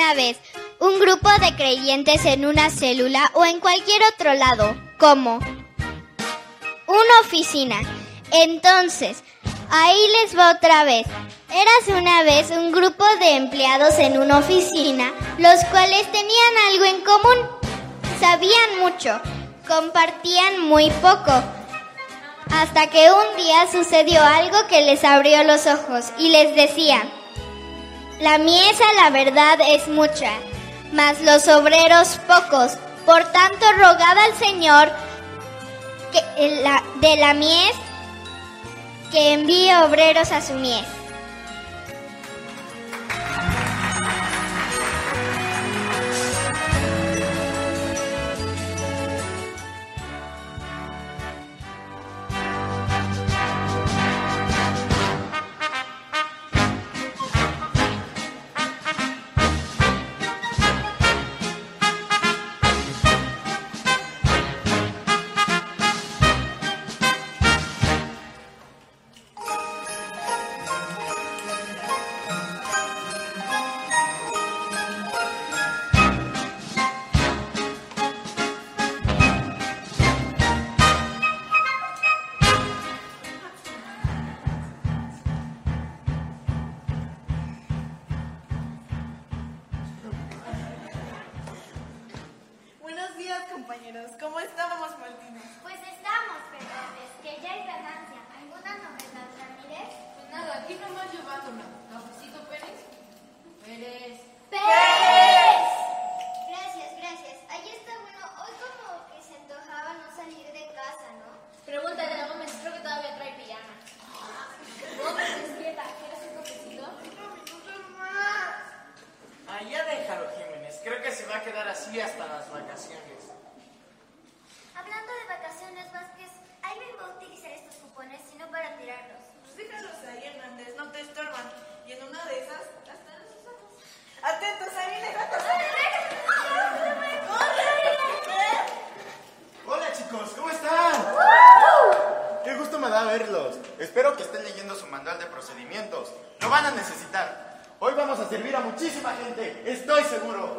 una vez un grupo de creyentes en una célula o en cualquier otro lado, como una oficina. Entonces, ahí les va otra vez. Érase una vez un grupo de empleados en una oficina, los cuales tenían algo en común. Sabían mucho, compartían muy poco. Hasta que un día sucedió algo que les abrió los ojos y les decía, la miesa la verdad es mucha, mas los obreros pocos. Por tanto, rogad al Señor que, la, de la mies que envíe obreros a su mies. poner sino para tirarlos. Pues déjalos ahí, Hernández, no te estorban. Y en una de esas, hasta los usamos. ¡Atentos, ahí viene ¡Hola, chicos! ¿Cómo están? ¡Qué gusto me da verlos! Espero que estén leyendo su manual de procedimientos. Lo van a necesitar. Hoy vamos a servir a muchísima gente, estoy seguro.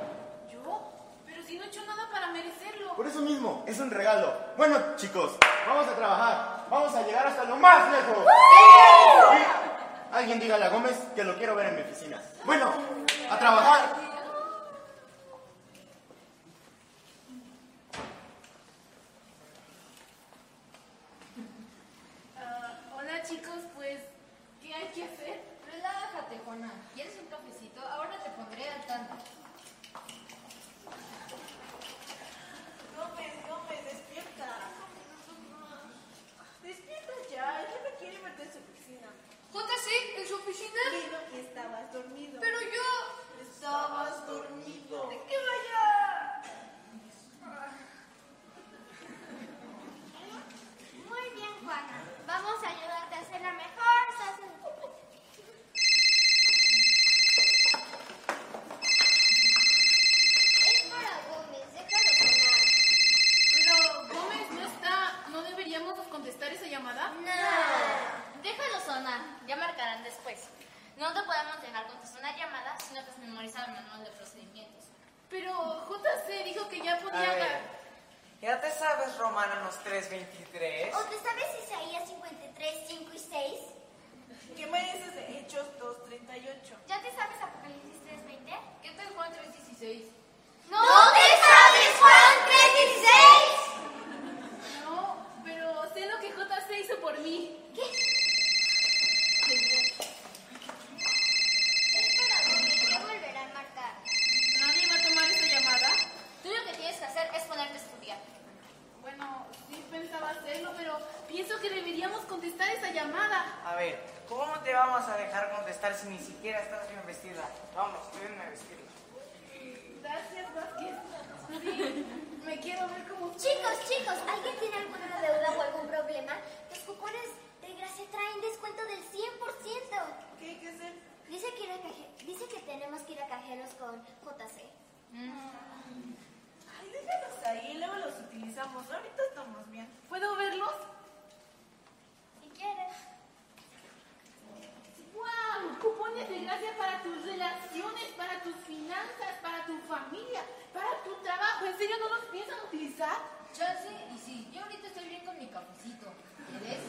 Si no he hecho nada para merecerlo. Por eso mismo, es un regalo. Bueno, chicos, vamos a trabajar. Vamos a llegar hasta lo más lejos. Alguien dígale a Gómez que lo quiero ver en mi oficina. Bueno, a trabajar. No te podemos dejar contestar una llamada si no te has memorizado el manual de procedimientos. Pero JC dijo que ya podía... A ver, ¿Ya te sabes Romanos 3.23? ¿O te sabes Isaías 53, 5 y 6? ¿Qué me dices de Hechos 2.38? ¿Ya te sabes Apocalipsis 3.20? ¿Qué tal Juan 3.16? ¡No, te sabes Juan 3.16! No, pero sé lo que JC hizo por mí. ¿Qué? Hacerlo, pero pienso que deberíamos contestar esa llamada. A ver, ¿cómo te vamos a dejar contestar si ni siquiera estás bien vestida? Vamos, a vestirla. Gracias, Vázquez. Sí, me quiero ver como... Chicos, chicos, ¿alguien tiene alguna deuda o algún problema? Los cupones de gracia traen descuento del 100%. ¿Qué hay que hacer? Dice que, ir a caje- dice que tenemos que ir a cajeros con JC. Ay, déjalos ahí, luego los utilizamos. Ahorita estamos bien. ¿Puedo verlos? Si quieres. ¡Wow! Cupones de gracia para tus relaciones, para tus finanzas, para tu familia, para tu trabajo. ¿En serio no los piensan utilizar? Chance, y sí, yo ahorita estoy bien con mi cafecito. ¿Quieres?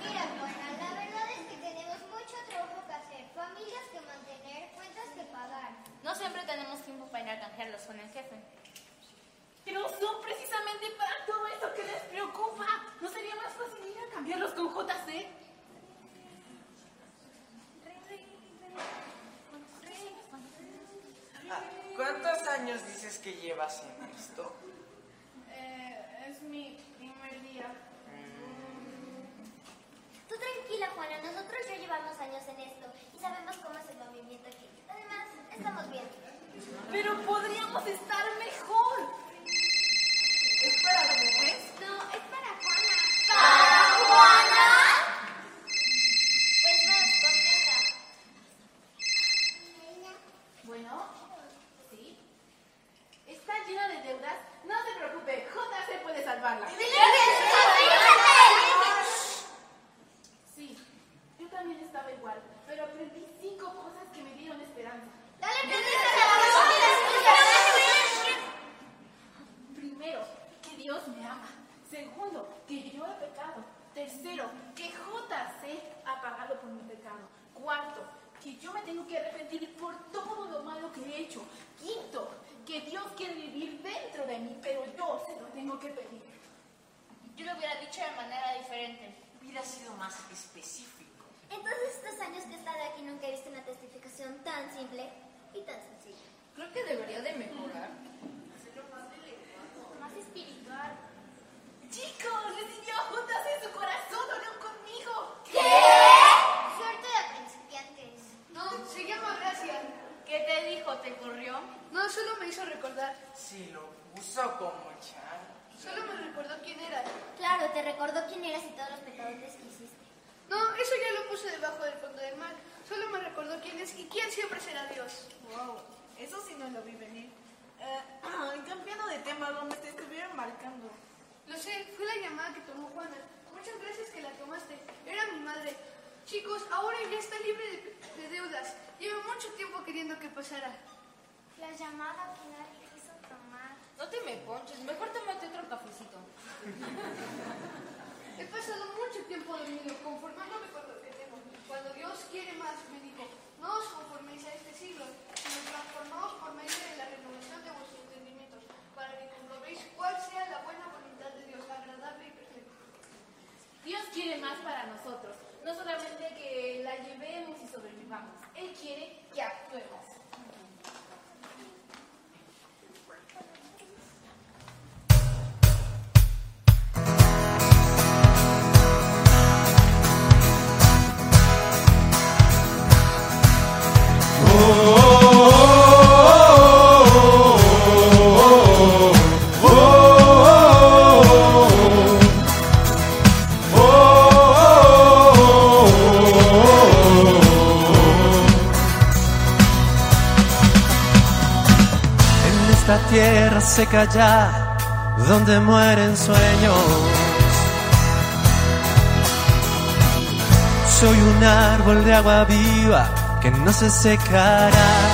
Mira, Juana, la verdad es que tenemos mucho trabajo que hacer, familias que mantener, cuentas que pagar. No siempre tenemos tiempo para ir a canjearlos con el jefe. Pero son precisamente para todo eso que les preocupa. ¿No sería más fácil ir a cambiarlos con JC? Ah, ¿Cuántos años dices que llevas en esto? Eh, es mi primer día. Tú tranquila, Juana. Nosotros ya llevamos años en esto y sabemos cómo es el movimiento aquí. Además, estamos bien. Pero podríamos estar mejor. Ahora ya está libre de, de deudas. Lleva mucho tiempo queriendo que pasara. La llamada que nadie quiso tomar. No te me ponches, mejor tómate otro cafecito. He pasado mucho tiempo dormido, conformándome con lo que tengo. Cuando Dios quiere más, me dijo, no os conforméis a este siglo, sino transformaos por medio de la renovación de vuestros entendimientos, para que comprobéis cuál sea la buena voluntad de Dios, agradable y perfecta. Dios quiere más para nosotros. No solamente que la llevemos y sobrevivamos. Él quiere que actuemos. Ya, donde mueren sueños. Soy un árbol de agua viva que no se secará.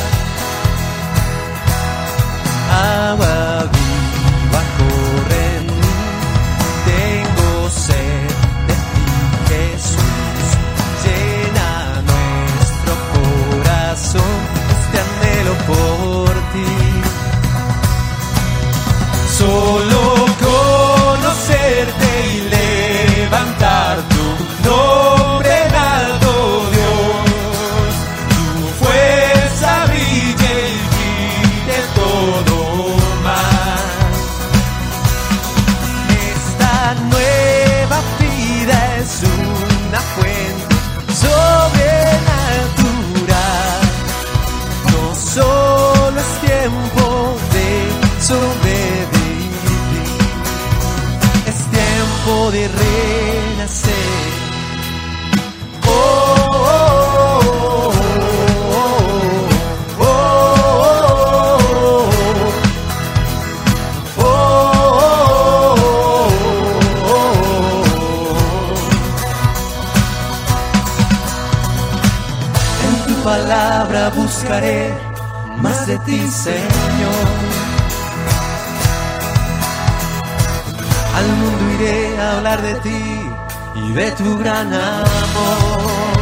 Solo Señor. Al mundo iré a hablar de ti y de tu gran amor.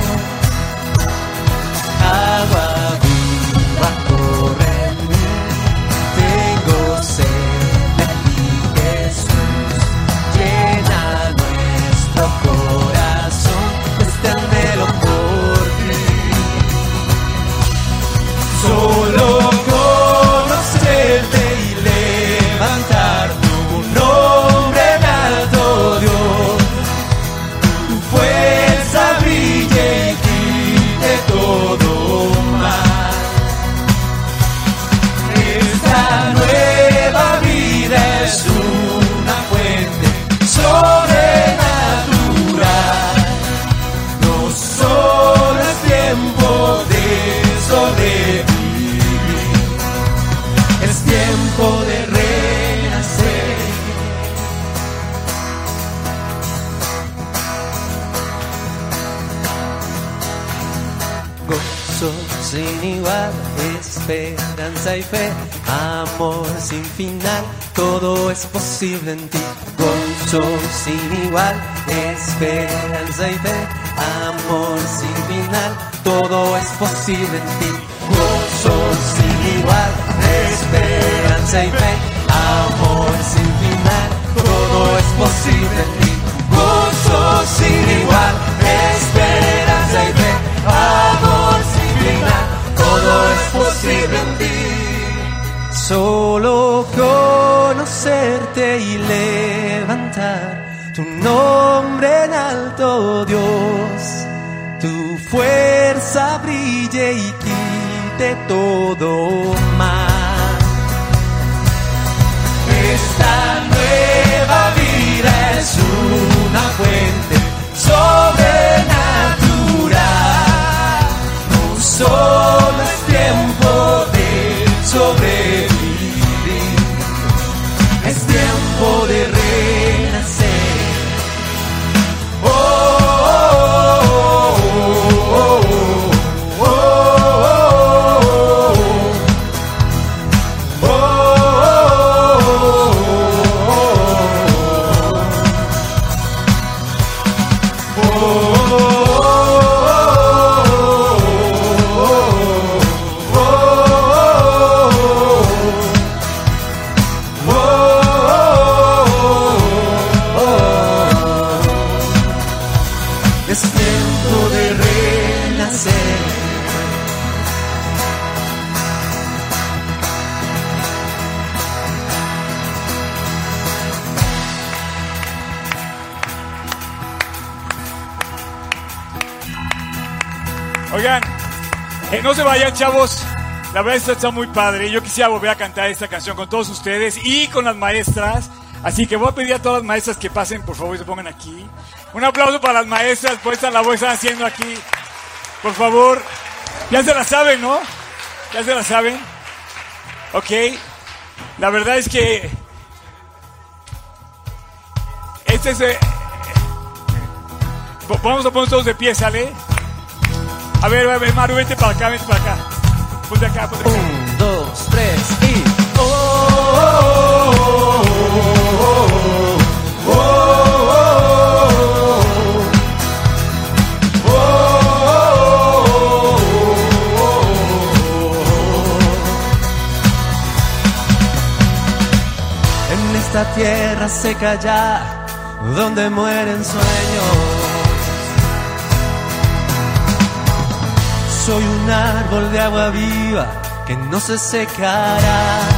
Posible en ti. Gozo sin igual, esperanza y fe, amor sin final, todo es posible en ti. Gozo sin igual, esperanza y fe, amor sin final, todo es posible en ti. Todo chavos. La verdad esta está muy padre. Yo quisiera volver a cantar esta canción con todos ustedes y con las maestras. Así que voy a pedir a todas las maestras que pasen, por favor, y se pongan aquí. Un aplauso para las maestras por esta labor que están haciendo aquí. Por favor. Ya se la saben, ¿no? Ya se la saben. Ok. La verdad es que... Este es... eh, Vamos a poner todos de pie, ¿sale? A ver, a ver, Maru, vente para acá, vente para acá. Dos, tres y. Oh. En esta tierra seca ya, donde mueren sueños. Soy un árbol de agua viva que no se secará.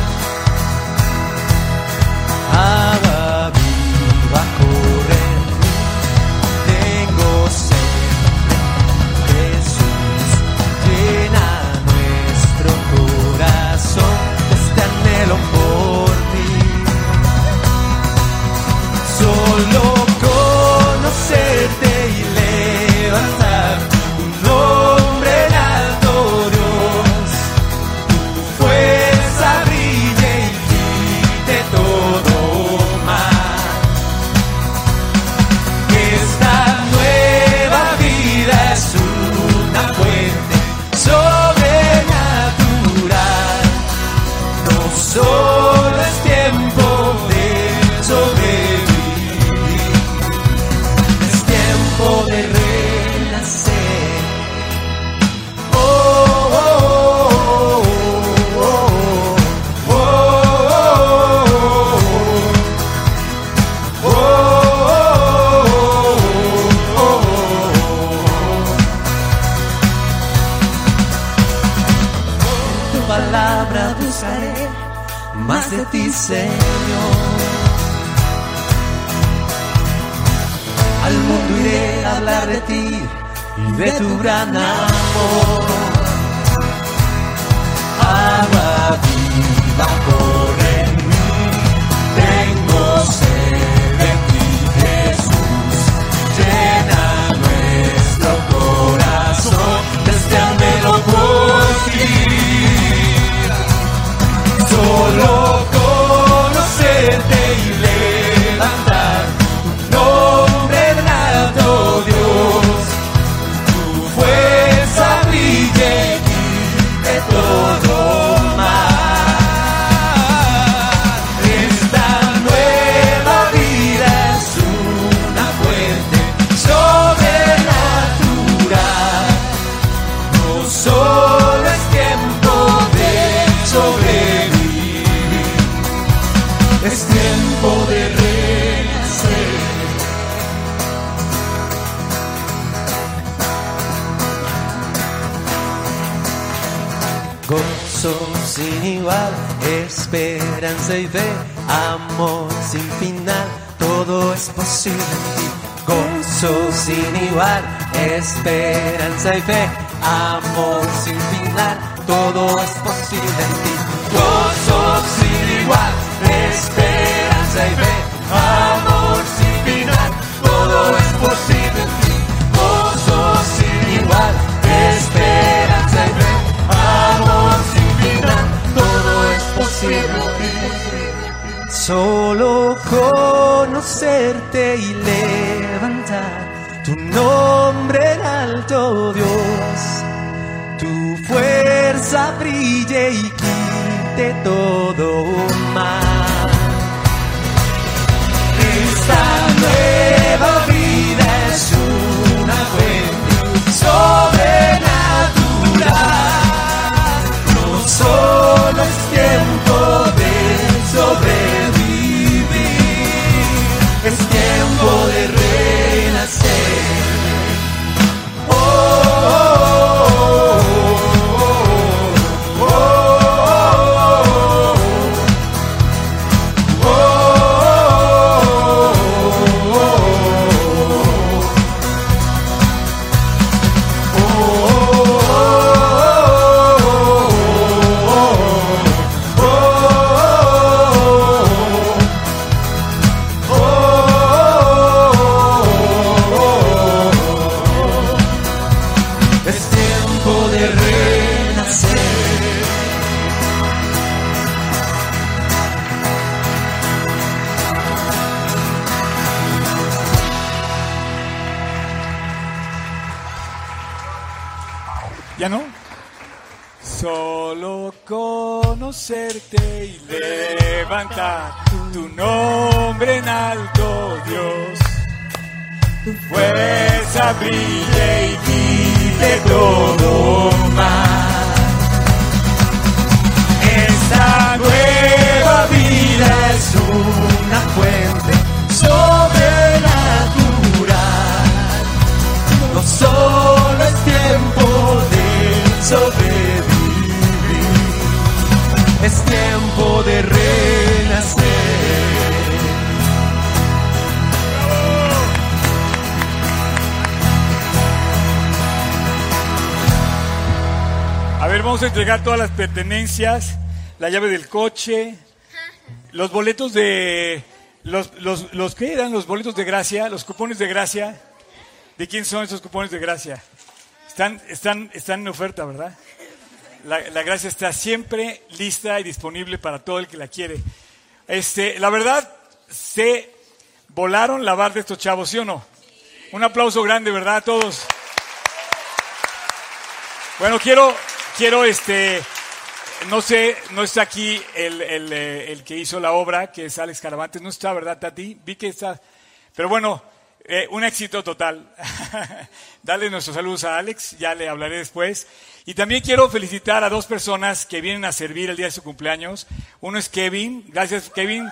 Amor sin final, todo es posible en ti. Gozo sin igual, esperanza y fe, brille y quite todo brille y quite todo mal. Vamos a entregar todas las pertenencias, la llave del coche, los boletos de... Los, los, los ¿Qué eran los boletos de gracia? Los cupones de gracia. ¿De quién son esos cupones de gracia? Están, están, están en oferta, ¿verdad? La, la gracia está siempre lista y disponible para todo el que la quiere. Este, la verdad, se volaron la barra de estos chavos, ¿sí o no? Un aplauso grande, ¿verdad? A todos. Bueno, quiero, quiero, este, no sé, no está aquí el, el, eh, el que hizo la obra, que es Alex Caravantes, no está, ¿verdad, Tati? Vi que está, pero bueno, eh, un éxito total. Dale nuestros saludos a Alex, ya le hablaré después. Y también quiero felicitar a dos personas que vienen a servir el día de su cumpleaños. Uno es Kevin, gracias Kevin,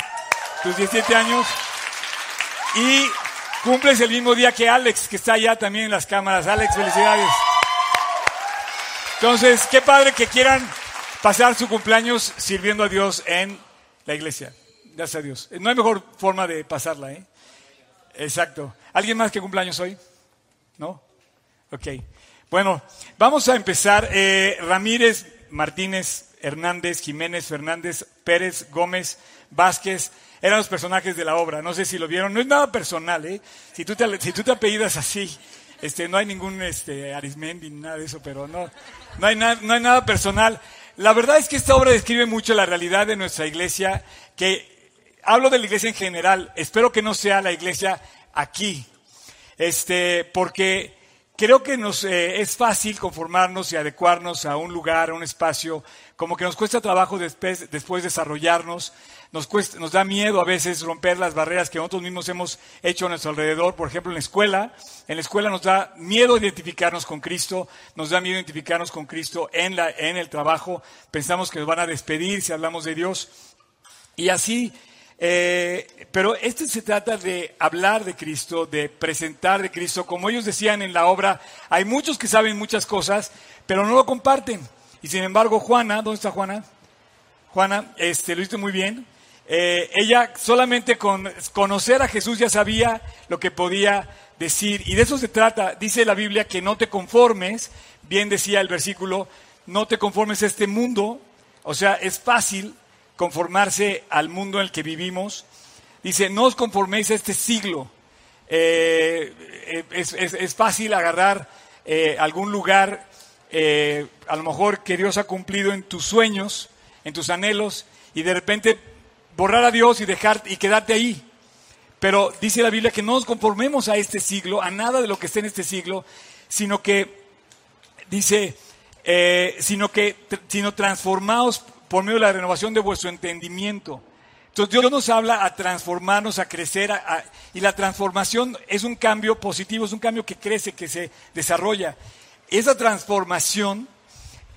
tus 17 años. Y cumples el mismo día que Alex, que está allá también en las cámaras. Alex, felicidades. Entonces, qué padre que quieran pasar su cumpleaños sirviendo a Dios en La iglesia. Gracias a Dios. No hay mejor forma de pasarla, ¿eh? Exacto. ¿Alguien más que cumpleaños hoy? ¿No? Ok. Bueno, vamos a empezar. Eh, Ramírez, Martínez, Hernández, Jiménez, Fernández, Pérez, Gómez, Vázquez, eran los personajes de la obra. No sé si lo vieron. No es nada personal, ¿eh? Si tú te, si tú te apellidas así, este, no hay ningún este, Arismendi ni nada de eso, pero no, no, hay no hay nada personal. La verdad es que esta obra describe mucho la realidad de nuestra iglesia, que hablo de la iglesia en general, espero que no sea la iglesia aquí, este, porque creo que nos eh, es fácil conformarnos y adecuarnos a un lugar, a un espacio, como que nos cuesta trabajo después, después desarrollarnos, nos, cuesta, nos da miedo a veces romper las barreras que nosotros mismos hemos hecho a nuestro alrededor, por ejemplo en la escuela, en la escuela nos da miedo identificarnos con Cristo, nos da miedo identificarnos con Cristo en, la, en el trabajo, pensamos que nos van a despedir si hablamos de Dios, y así, eh, pero este se trata de hablar de Cristo, de presentar de Cristo. Como ellos decían en la obra, hay muchos que saben muchas cosas, pero no lo comparten. Y sin embargo, Juana, ¿dónde está Juana? Juana, este, lo hizo muy bien. Eh, ella solamente con conocer a Jesús ya sabía lo que podía decir. Y de eso se trata. Dice la Biblia que no te conformes, bien decía el versículo, no te conformes a este mundo. O sea, es fácil conformarse al mundo en el que vivimos. Dice, no os conforméis a este siglo. Eh, es, fácil agarrar eh, algún lugar, a lo mejor que Dios ha cumplido en tus sueños, en tus anhelos, y de repente borrar a Dios y dejar y quedarte ahí. Pero dice la Biblia que no nos conformemos a este siglo, a nada de lo que esté en este siglo, sino que dice, eh, sino que sino transformaos por medio de la renovación de vuestro entendimiento. Entonces Dios nos habla a transformarnos, a crecer, a- y la transformación es un cambio positivo, es un cambio que crece, que se desarrolla. Esa transformación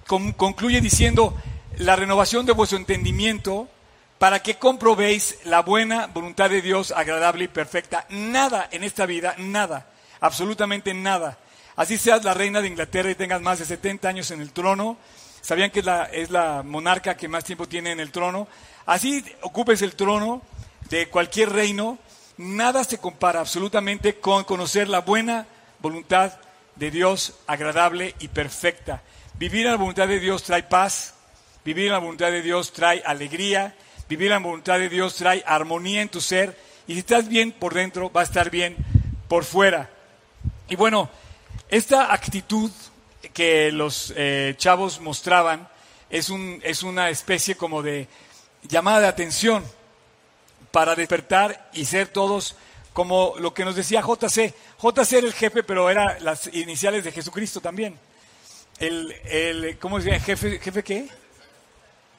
con- concluye diciendo la renovación de vuestro entendimiento para que comprobéis la buena voluntad de Dios agradable y perfecta. Nada en esta vida, nada, absolutamente nada. Así seas la reina de Inglaterra y tengas más de 70 años en el trono, sabían que es la, es la monarca que más tiempo tiene en el trono, así ocupes el trono de cualquier reino, nada se compara absolutamente con conocer la buena voluntad de Dios agradable y perfecta. Vivir en la voluntad de Dios trae paz, vivir en la voluntad de Dios trae alegría, vivir la voluntad de Dios trae armonía en tu ser y si estás bien por dentro, va a estar bien por fuera. Y bueno, esta actitud que los eh, chavos mostraban es, un, es una especie como de llamada de atención para despertar y ser todos como lo que nos decía JC. JC era el jefe, pero era las iniciales de Jesucristo también. El, el ¿cómo se? ¿Jefe, ¿Jefe qué?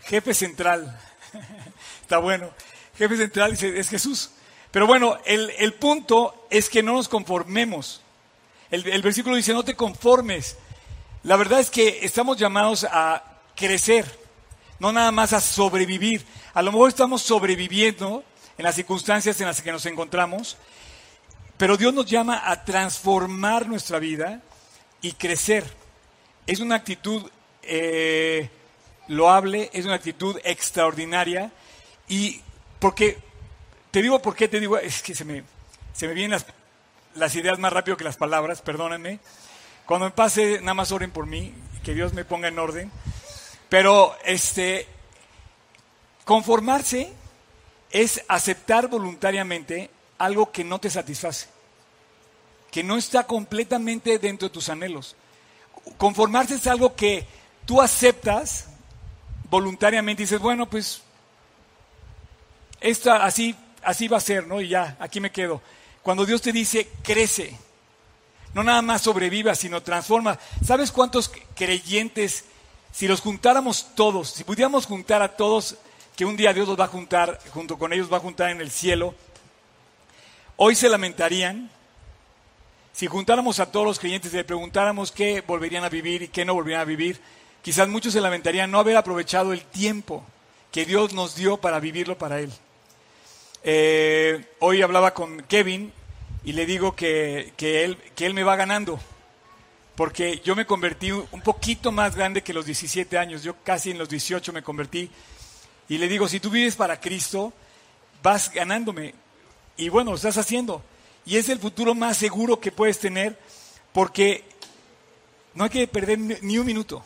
Jefe central. Está bueno. Jefe central dice, es Jesús. Pero bueno, el, el punto es que no nos conformemos. El, el versículo dice, no te conformes. La verdad es que estamos llamados a crecer, no nada más a sobrevivir. A lo mejor estamos sobreviviendo en las circunstancias en las que nos encontramos, pero Dios nos llama a transformar nuestra vida y crecer. Es una actitud eh, loable, es una actitud extraordinaria y porque, te digo por qué, te digo, es que se me, se me vienen las, ideas más rápido que las palabras, perdónenme. Cuando me pase, nada más oren por mí, que Dios me ponga en orden. Pero este conformarse es aceptar voluntariamente algo que no te satisface, que no está completamente dentro de tus anhelos. Conformarse es algo que tú aceptas voluntariamente dices, bueno, pues esta así así va a ser, ¿no? Y ya, aquí me quedo. Cuando Dios te dice, crece, no nada más sobreviva, sino transforma. ¿Sabes cuántos creyentes, si los juntáramos todos, si pudiéramos juntar a todos, que un día Dios los va a juntar, junto con ellos va a juntar en el cielo, hoy se lamentarían? Si juntáramos a todos los creyentes y le preguntáramos qué volverían a vivir y qué no volverían a vivir, quizás muchos se lamentarían no haber aprovechado el tiempo que Dios nos dio para vivirlo para Él. Eh, hoy hablaba con Kevin y le digo que, que, él, que él me va ganando, porque yo me convertí un poquito más grande que los 17 años, yo casi en los 18 me convertí, Y le digo, si tú vives para Cristo, vas ganándome. Y bueno, lo estás haciendo. Y es el futuro más seguro que puedes tener porque no hay que perder ni un minuto.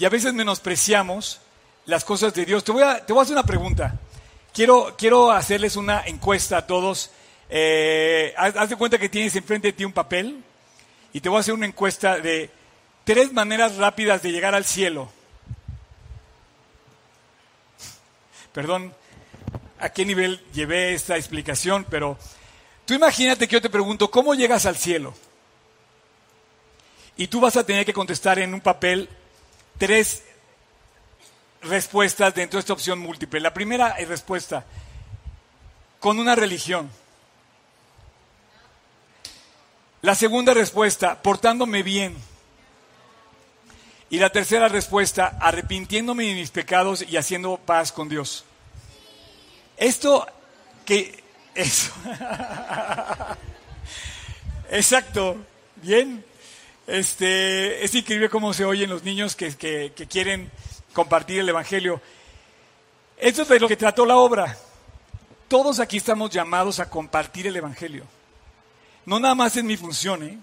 Y a veces menospreciamos las cosas de Dios. Te voy a, te voy a hacer una pregunta. Quiero, quiero hacerles una encuesta a todos. Eh, haz, de cuenta que tienes enfrente de ti un papel y te voy a hacer una encuesta de tres maneras rápidas de llegar al cielo. Perdón a qué nivel llevé esta explicación, pero tú imagínate que yo te pregunto, ¿cómo llegas al cielo? Y tú vas a tener que contestar en un papel tres respuestas dentro de esta opción múltiple. La primera respuesta, con una religión. La segunda respuesta, portándome bien. Y la tercera respuesta, arrepintiéndome de mis pecados y haciendo paz con Dios. Esto que... Exacto. Bien. Este, es increíble cómo se oyen los niños que, que, quieren compartir el Evangelio. Esto es de lo que trató la obra. Todos aquí estamos llamados a compartir el Evangelio. No nada más es mi función, ¿eh?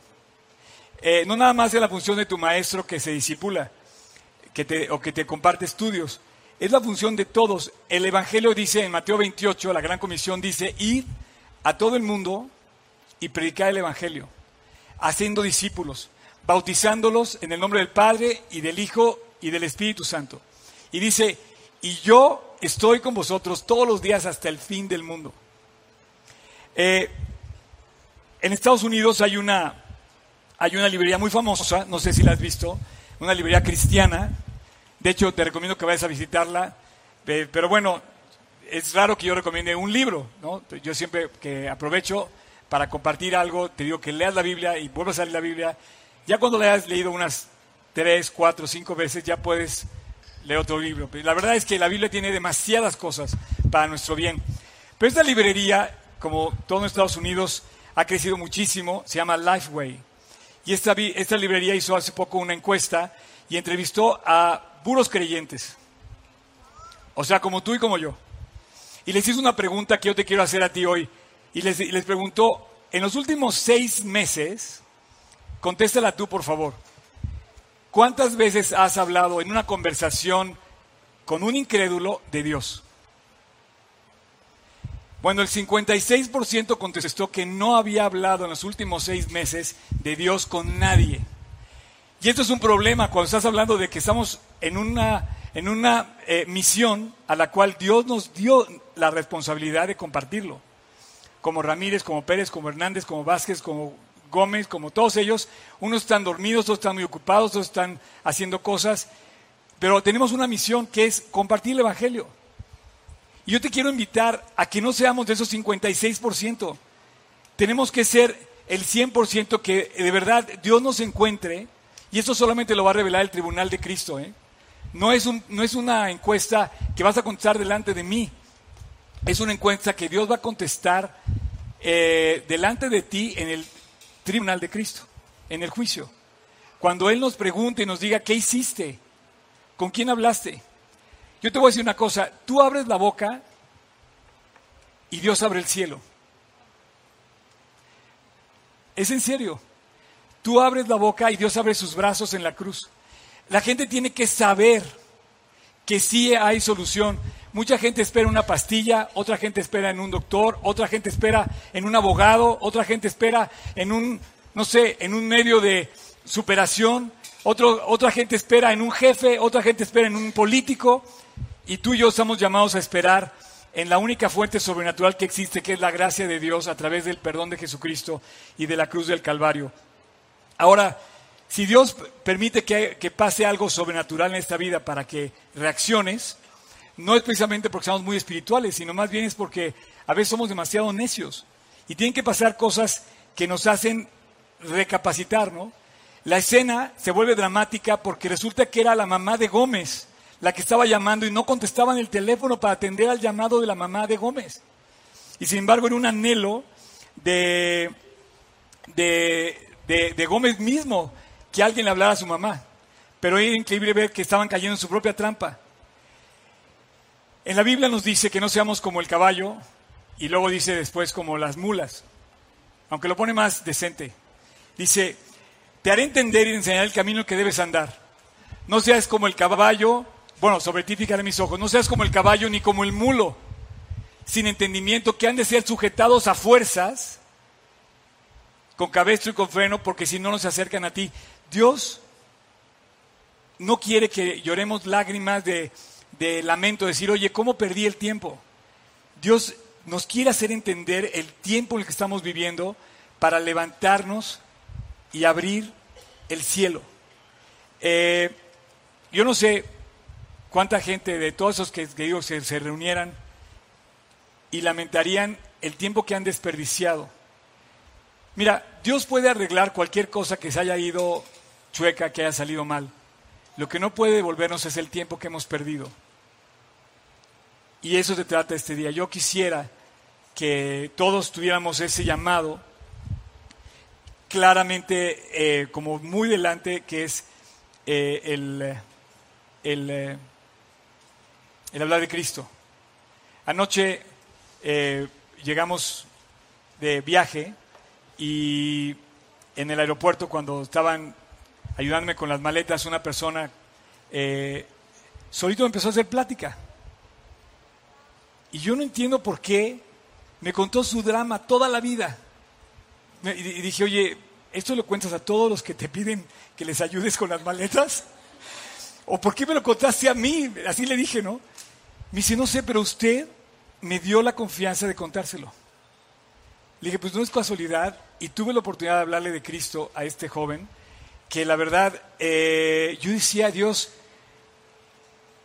Eh, no nada más es la función de tu maestro que se disipula que te, o que te comparte estudios. Es la función de todos. El Evangelio dice en Mateo 28, la Gran Comisión dice, ir a todo el mundo y predicar el Evangelio, haciendo discípulos, bautizándolos en el nombre del Padre y del Hijo y del Espíritu Santo. Y dice, y yo estoy con vosotros todos los días hasta el fin del mundo. Eh, en Estados Unidos hay una, hay una librería muy famosa, no sé si la has visto, una librería cristiana. De hecho, te recomiendo que vayas a visitarla. Eh, pero bueno, es raro que yo recomiende un libro, ¿no? Yo siempre que aprovecho para compartir algo, te digo que leas la Biblia y vuelvas a leer la Biblia. Ya cuando la hayas leído unas tres, cuatro, cinco veces, ya puedes leer otro libro. Pero la verdad es que la Biblia tiene demasiadas cosas para nuestro bien. Pero esta librería, como todo en Estados Unidos, ha crecido muchísimo, se llama Lifeway. Y esta, esta librería hizo hace poco una encuesta y entrevistó a puros creyentes. O sea, como tú y como yo. Y les hizo una pregunta que yo te quiero hacer a ti hoy. Y les, y les preguntó, en los últimos seis meses, contéstala tú por favor, ¿cuántas veces has hablado en una conversación con un incrédulo de Dios? Bueno, el 56% contestó que no había hablado en los últimos seis meses de Dios con nadie. Y esto es un problema cuando estás hablando de que estamos en una, en una eh, misión a la cual Dios nos dio la responsabilidad de compartirlo. Como Ramírez, como Pérez, como Hernández, como Vázquez, como Gómez, como todos ellos, unos están dormidos, otros están muy ocupados, otros están haciendo cosas, pero tenemos una misión que es compartir el Evangelio. Y yo te quiero invitar a que no seamos de esos 56%. Tenemos que ser el 100% que de verdad Dios nos encuentre, y esto solamente lo va a revelar el Tribunal de Cristo. ¿eh? No, es un- no es una encuesta que vas a contestar delante de mí, es una encuesta que Dios va a contestar eh, delante de ti en el Tribunal de Cristo, en el juicio. Cuando Él nos pregunte y nos diga, ¿qué hiciste? ¿Con quién hablaste? Yo te voy a decir una cosa, tú abres la boca y Dios abre el cielo. Es en serio. Tú abres la boca y Dios abre sus brazos en la cruz. La gente tiene que saber que sí hay solución. Mucha gente espera una pastilla, otra gente espera en un doctor, otra gente espera en un abogado, otra gente espera en un, no sé, en un medio de superación, otro, otra gente espera en un jefe, otra gente espera en un político, y tú y yo estamos llamados a esperar en la única fuente sobrenatural que existe, que es la gracia de Dios a través del perdón de Jesucristo y de la cruz del Calvario. Ahora, si Dios permite que, que pase algo sobrenatural en esta vida para que reacciones, no es precisamente porque somos muy espirituales, sino más bien es porque a veces somos demasiado necios. Y tienen que pasar cosas que nos hacen recapacitar, ¿no? La escena se vuelve dramática porque resulta que era la mamá de Gómez la que estaba llamando y no contestaban el teléfono para atender al llamado de la mamá de Gómez. Y sin embargo era un anhelo de, de, de- de Gómez mismo que alguien le hablara a su mamá. Pero era increíble ver que estaban cayendo en su propia trampa. En la Biblia nos dice que no seamos como el caballo y luego dice después como las mulas, aunque lo pone más decente. Dice, te haré entender y enseñar el camino que debes andar. No seas como el caballo, bueno, sobre ti fijaré mis ojos, no seas como el caballo ni como el mulo, sin entendimiento, que han de ser sujetados a fuerzas, con cabestro y con freno, porque si no, no se acercan a ti. Dios no quiere que lloremos lágrimas de, de lamento, decir, oye, ¿cómo perdí el tiempo? Dios nos quiere hacer entender el tiempo en el que estamos viviendo para levantarnos y abrir el cielo. Eh, yo no sé cuánta gente de todos esos que, que digo se, se reunieran y lamentarían el tiempo que han desperdiciado. Mira, Dios puede arreglar cualquier cosa que se haya ido chueca, que haya salido mal. Lo que no puede devolvernos es el tiempo que hemos perdido. Y eso se trata este día. Yo quisiera que todos tuviéramos ese llamado claramente eh, como muy delante, que es eh, el, el, eh, el hablar de Cristo. Anoche llegamos de viaje y en el aeropuerto cuando estaban ayudándome con las maletas, una persona solito empezó a hacer plática. Y yo no entiendo por qué me contó su drama toda la vida. Y dije, oye, ¿esto lo cuentas a todos los que te piden que les ayudes con las maletas? ¿O por qué me lo contaste a mí? Así le dije, ¿no? Me dice, no sé, pero usted me dio la confianza de contárselo. Le dije, pues no es casualidad, y tuve la oportunidad de hablarle de Cristo a este joven, que la verdad, eh, yo decía, Dios,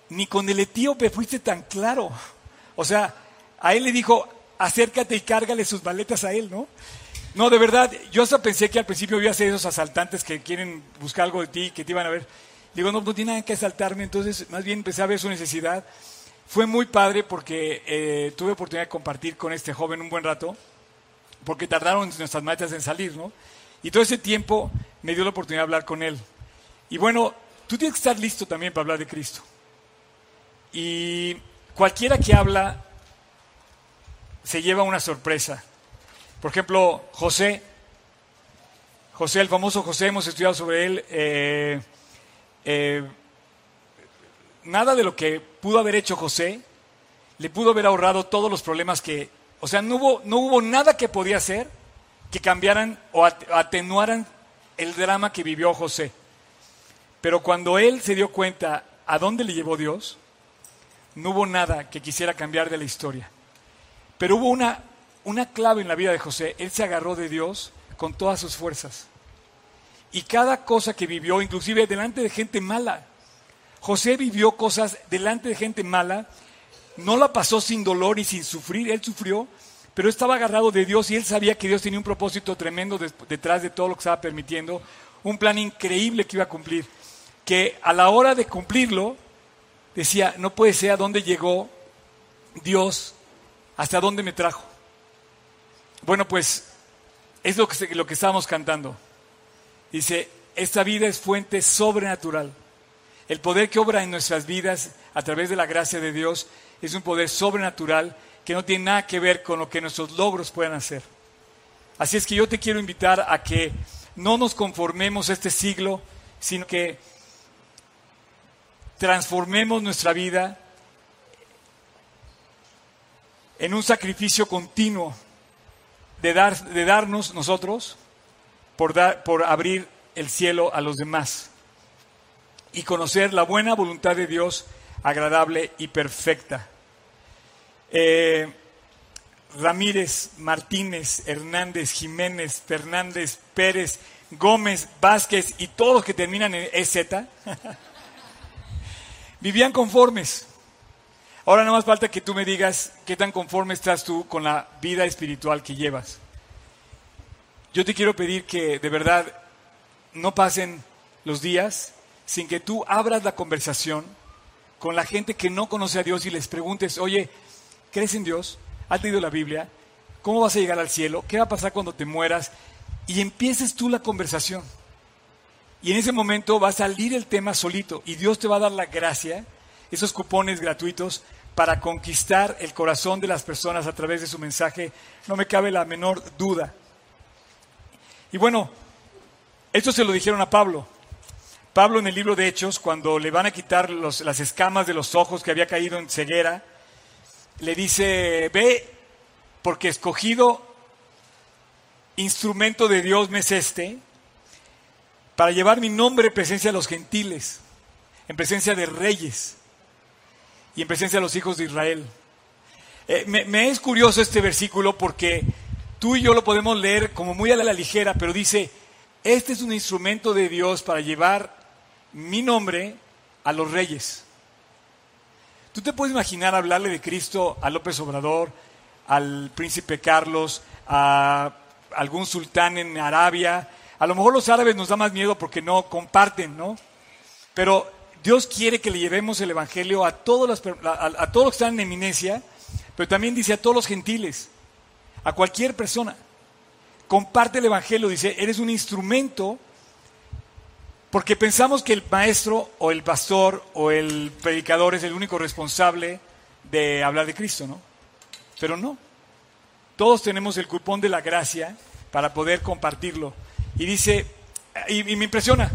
ni con el etíope fuiste tan claro. O sea, a él le dijo, acércate y cárgale sus maletas a él, ¿no? No, de verdad, yo hasta pensé que al principio iba a ser esos asaltantes que quieren buscar algo de ti, que te iban a ver. Digo, no, no tiene nada que asaltarme, entonces más bien empecé a ver su necesidad. Fue muy padre porque eh, tuve oportunidad de compartir con este joven un buen rato, porque tardaron nuestras maletas en salir, ¿no? Y todo ese tiempo me dio la oportunidad de hablar con él. Y bueno, tú tienes que estar listo también para hablar de Cristo. Y cualquiera que habla se lleva una sorpresa. Por ejemplo, José, José, el famoso José, hemos estudiado sobre él. eh, eh, nada de lo que pudo haber hecho José le pudo haber ahorrado todos los problemas que, o sea, no hubo, no hubo nada que podía hacer que cambiaran o at- atenuaran el drama que vivió José. Pero cuando él se dio cuenta a dónde le llevó Dios, no hubo nada que quisiera cambiar de la historia. Pero hubo una, una clave en la vida de José. Él se agarró de Dios con todas sus fuerzas. Y cada cosa que vivió, inclusive delante de gente mala. José vivió cosas delante de gente mala, no la pasó sin dolor y sin sufrir, él sufrió, pero estaba agarrado de Dios y él sabía que Dios tenía un propósito tremendo detrás de todo lo que estaba permitiendo, un plan increíble que iba a cumplir, que a la hora de cumplirlo, decía, no puede ser a dónde llegó Dios, hasta dónde me trajo. Bueno, pues es lo que, lo que estábamos cantando. Dice, esta vida es fuente sobrenatural. El poder que obra en nuestras vidas a través de la gracia de Dios es un poder sobrenatural que no tiene nada que ver con lo que nuestros logros puedan hacer. Así es que yo te quiero invitar a que no nos conformemos este siglo, sino que transformemos nuestra vida en un sacrificio continuo de, dar, de darnos nosotros por, dar, por abrir el cielo a los demás y conocer la buena voluntad de Dios agradable y perfecta. Eh, Ramírez, Martínez, Hernández, Jiménez, Fernández, Pérez, Gómez, Vázquez y todos los que terminan en EZ vivían conformes. Ahora no más falta que tú me digas qué tan conforme estás tú con la vida espiritual que llevas. Yo te quiero pedir que de verdad no pasen los días sin que tú abras la conversación con la gente que no conoce a Dios y les preguntes, oye, ¿crees en Dios? ¿Has leído la Biblia? ¿Cómo vas a llegar al cielo? ¿Qué va a pasar cuando te mueras? Y empieces tú la conversación. Y en ese momento va a salir el tema solito y Dios te va a dar la gracia, esos cupones gratuitos, para conquistar el corazón de las personas a través de su mensaje, no me cabe la menor duda. Y bueno, esto se lo dijeron a Pablo. Pablo en el libro de Hechos, cuando le van a quitar los- las escamas de los ojos que había caído en ceguera, le dice, ve, porque escogido instrumento de Dios me es este, para llevar mi nombre en presencia de los gentiles, en presencia de reyes y en presencia de los hijos de Israel. Eh, me, me es curioso este versículo porque tú y yo lo podemos leer como muy a la ligera, pero dice, este es un instrumento de Dios para llevar mi nombre a los reyes. ¿Tú te puedes imaginar hablarle de Cristo a López Obrador, al príncipe Carlos, a algún sultán en Arabia? A lo mejor los árabes nos da más miedo porque no comparten, ¿no? Pero Dios quiere que le llevemos el Evangelio a todos, a, a- a todos los que están en eminencia, pero también dice a todos los gentiles, a cualquier persona. Comparte el Evangelio, dice, eres un instrumento, porque pensamos que el maestro o el pastor o el predicador es el único responsable de hablar de Cristo, ¿no? Pero no. Todos tenemos el cupón de la gracia para poder compartirlo. Y dice, y, me impresiona,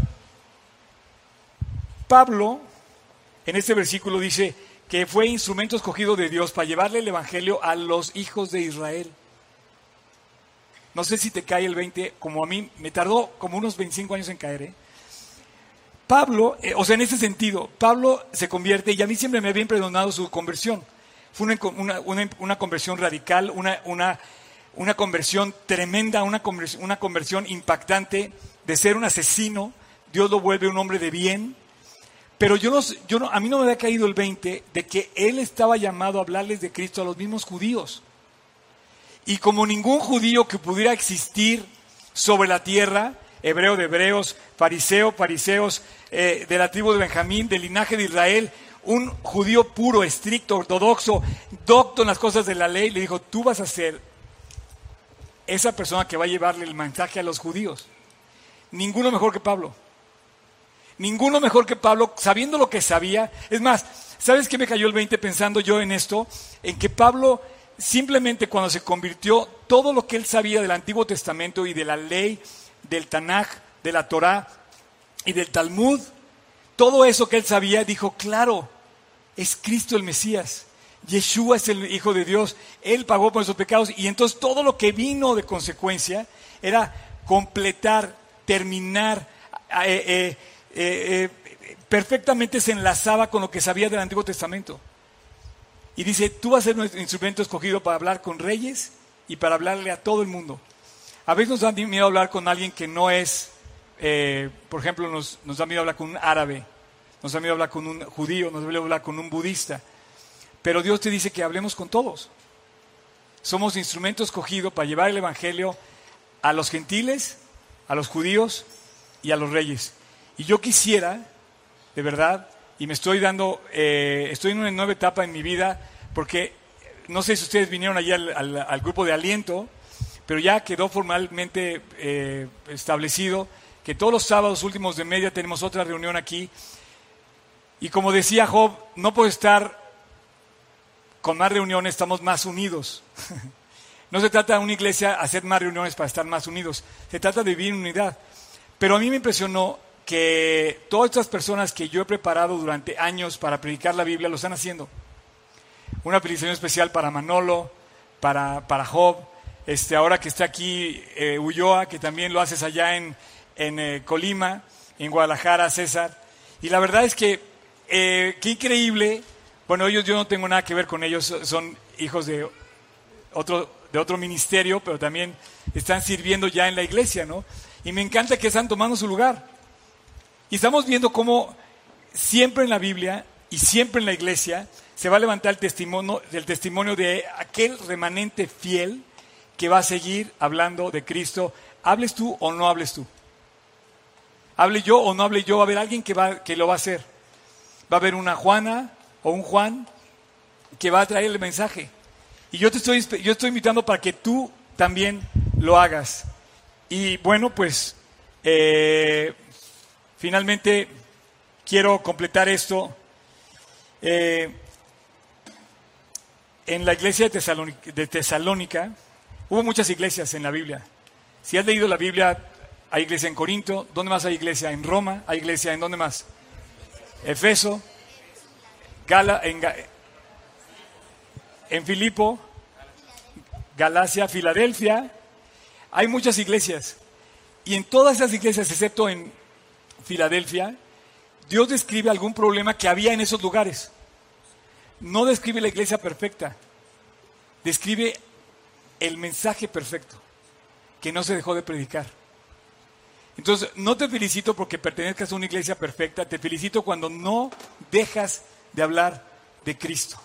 Pablo en este versículo dice que fue instrumento escogido de Dios para llevarle el Evangelio a los hijos de Israel. No sé si te cae el 20, como a mí me tardó como unos 25 años en caer. ¿eh? Pablo, eh, o sea, en ese sentido, Pablo se convierte, y a mí siempre me había impresionado su conversión. Fue una, una- una- una conversión radical, una, una, conversión tremenda, una conversión, una conversión impactante de ser un asesino. Dios lo vuelve un hombre de bien. Pero yo no, yo no, a mí no me había caído el 20 de que él estaba llamado a hablarles de Cristo a los mismos judíos. Y como ningún judío que pudiera existir sobre la tierra, hebreo de hebreos, fariseo, fariseos, eh, de la tribu de Benjamín, del linaje de Israel, un judío puro, estricto, ortodoxo, docto en las cosas de la ley, le dijo, tú vas a ser esa persona que va a llevarle el mensaje a los judíos. Ninguno mejor que Pablo. Ninguno mejor que Pablo, sabiendo lo que sabía. Es más, ¿sabes qué me cayó el 20 pensando yo en esto? En que Pablo simplemente cuando se convirtió, todo lo que él sabía del Antiguo Testamento y de la ley, del Tanaj, de la Torá y del Talmud, todo eso que él sabía, dijo, claro, es Cristo el Mesías. Yeshua es el Hijo de Dios. Él pagó por nuestros pecados. Y entonces todo lo que vino de consecuencia era completar, terminar, eh, eh, eh, perfectamente se enlazaba con lo que sabía del Antiguo Testamento. Y dice, tú vas a ser nuestro instrumento escogido para hablar con reyes y para hablarle a todo el mundo. A veces nos da miedo hablar con alguien que no es, por ejemplo, nos, nos da miedo hablar con un árabe, nos da miedo hablar con un judío, nos da miedo hablar con un budista. Pero Dios te dice que hablemos con todos. Somos instrumento escogido para llevar el Evangelio a los gentiles, a los judíos y a los reyes. Y yo quisiera, de verdad, y me estoy dando, eh, estoy en una nueva etapa en mi vida, porque no sé si ustedes vinieron allí al, al- al grupo de aliento, pero ya quedó formalmente eh, establecido que todos los sábados últimos de media tenemos otra reunión aquí. Y como decía Job, no puedo estar con más reuniones, estamos más unidos. No se trata de una iglesia hacer más reuniones para estar más unidos, se trata de vivir en unidad. Pero a mí me impresionó que todas estas personas que yo he preparado durante años para predicar la Biblia lo están haciendo. Una predicación especial para Manolo, para, para Job, este, ahora que está aquí eh, Ulloa, que también lo haces allá en, en eh, Colima, en Guadalajara, César. Y la verdad es que eh, qué increíble. Bueno, ellos yo no tengo nada que ver con ellos, son hijos de otro, de otro ministerio, pero también están sirviendo ya en la iglesia, ¿no? Y me encanta que están tomando su lugar. Y estamos viendo cómo siempre en la Biblia y siempre en la iglesia se va a levantar el testimonio, el testimonio de aquel remanente fiel que va a seguir hablando de Cristo, hables tú o no hables tú. Hable yo o no hable yo, va a haber alguien que, va, que lo va a hacer. Va a haber una Juana o un Juan que va a traer el mensaje. Y yo te estoy, yo estoy invitando para que tú también lo hagas. Y bueno, pues eh, finalmente quiero completar esto. Eh, en la iglesia de Tesalónica, de Tesalónica, hubo muchas iglesias en la Biblia. Si has leído la Biblia, hay iglesia en Corinto. ¿Dónde más hay iglesia? En Roma. ¿Hay iglesia en dónde más? Efeso. Gala, en, en Filipo. Galacia, Filadelfia. Hay muchas iglesias. Y en todas esas iglesias, excepto en Filadelfia, Dios describe algún problema que había en esos lugares. No describe la iglesia perfecta. Describe el mensaje perfecto que no se dejó de predicar. Entonces, no te felicito porque pertenezcas a una iglesia perfecta, te felicito cuando no dejas de hablar de Cristo.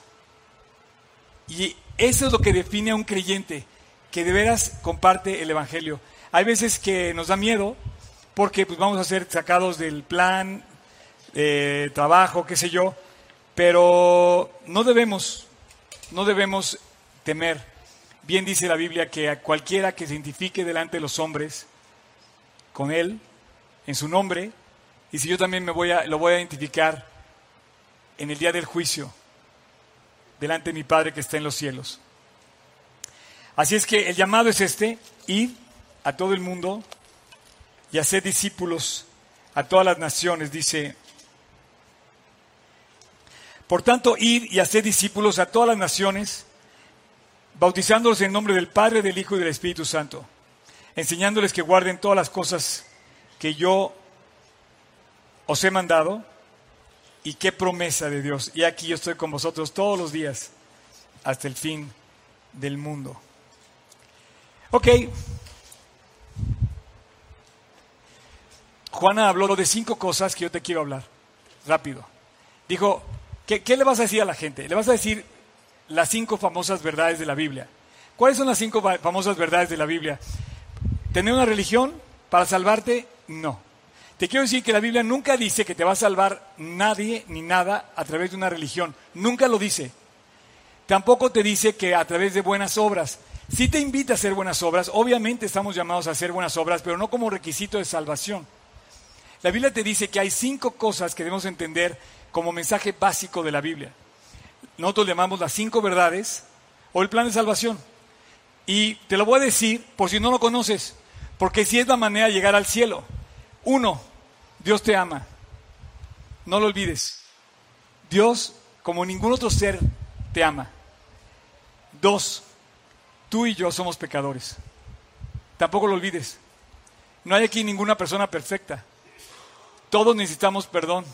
Y eso es lo que define a un creyente, que de veras comparte el Evangelio. Hay veces que nos da miedo porque pues, vamos a ser sacados del plan, eh, trabajo, qué sé yo, pero no debemos, no debemos temer. Bien dice la Biblia que a cualquiera que se identifique delante de los hombres con Él, en su nombre, y si yo también me voy a, lo voy a identificar en el día del juicio, delante de mi Padre que está en los cielos. Así es que el llamado es este, ir a todo el mundo y hacer discípulos a todas las naciones, dice. Por tanto, ir y hacer discípulos a todas las naciones, bautizándolos en nombre del Padre, del Hijo y del Espíritu Santo, enseñándoles que guarden todas las cosas que yo os he mandado. Y qué promesa de Dios. Y aquí yo estoy con vosotros todos los días hasta el fin del mundo. Ok. Juana habló de cinco cosas que yo te quiero hablar. Rápido. Dijo, ¿qué, qué le vas a decir a la gente? Le vas a decir las cinco famosas verdades de la Biblia. ¿Cuáles son las cinco fa- famosas verdades de la Biblia? ¿Tener una religión para salvarte? No. Te quiero decir que la Biblia nunca dice que te va a salvar nadie ni nada a través de una religión. Nunca lo dice. Tampoco te dice que a través de buenas obras. Sí te invita a hacer buenas obras. Obviamente estamos llamados a hacer buenas obras, pero no como requisito de salvación. La Biblia te dice que hay cinco cosas que debemos entender como mensaje básico de la Biblia. Nosotros llamamos las cinco verdades o el plan de salvación. Y te lo voy a decir por si no lo conoces, porque si es la manera de llegar al cielo. Uno, Dios te ama. No lo olvides. Dios, como ningún otro ser, te ama. Dos, tú y yo somos pecadores. Tampoco lo olvides. No hay aquí ninguna persona perfecta. Todos necesitamos perdón.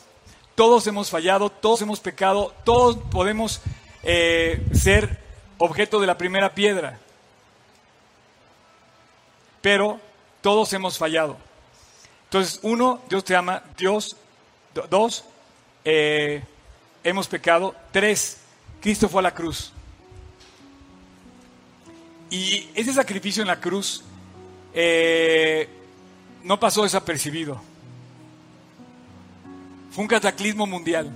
Todos hemos fallado, todos hemos pecado, todos podemos eh, ser objeto de la primera piedra. Pero todos hemos fallado. Entonces, uno, Dios te ama. Dios, do- dos, eh, hemos pecado. Tres, Cristo fue a la cruz. Y ese sacrificio en la cruz eh, no pasó desapercibido. Fue un cataclismo mundial.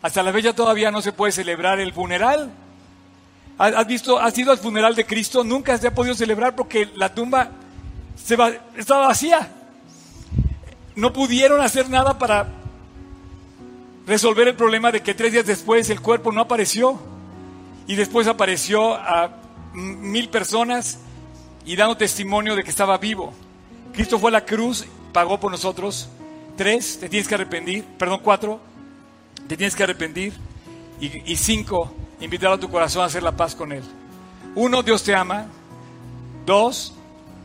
Hasta la fecha todavía no se puede celebrar el funeral. ¿Has visto, has ido al funeral de Cristo? Nunca se ha podido celebrar porque la tumba estaba vacía. No pudieron hacer nada para resolver el problema de que tres días después el cuerpo no apareció. Y después apareció a mil personas y dando testimonio de que estaba vivo. Cristo fue a la cruz, pagó por nosotros. Tres, te tienes que arrepentir. Perdón, cuatro, te tienes que arrepentir. Y, y cinco, invitar a tu corazón a hacer la paz con Él. Uno, Dios te ama. Dos,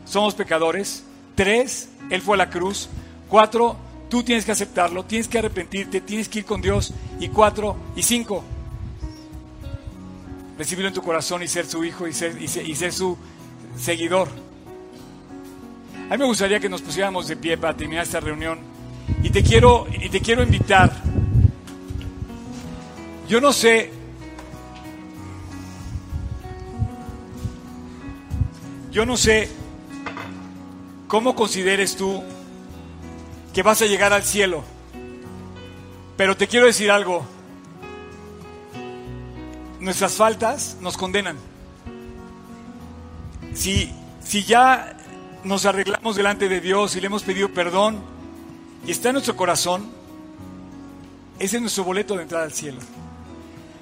somos pecadores. Tres, Él fue a la cruz. Cuatro, tú tienes que aceptarlo, tienes que arrepentirte, tienes que ir con Dios. Y cuatro, y cinco, recibirlo en tu corazón y ser su hijo y ser, y ser, y ser su seguidor. A mí me gustaría que nos pusiéramos de pie para terminar esta reunión. Y te quiero, y te quiero invitar. Yo no sé. Yo no sé cómo consideres tú que vas a llegar al cielo. Pero te quiero decir algo. Nuestras faltas nos condenan. Si, si ya nos arreglamos delante de Dios y le hemos pedido perdón y está en nuestro corazón, ese es nuestro boleto de entrada al cielo.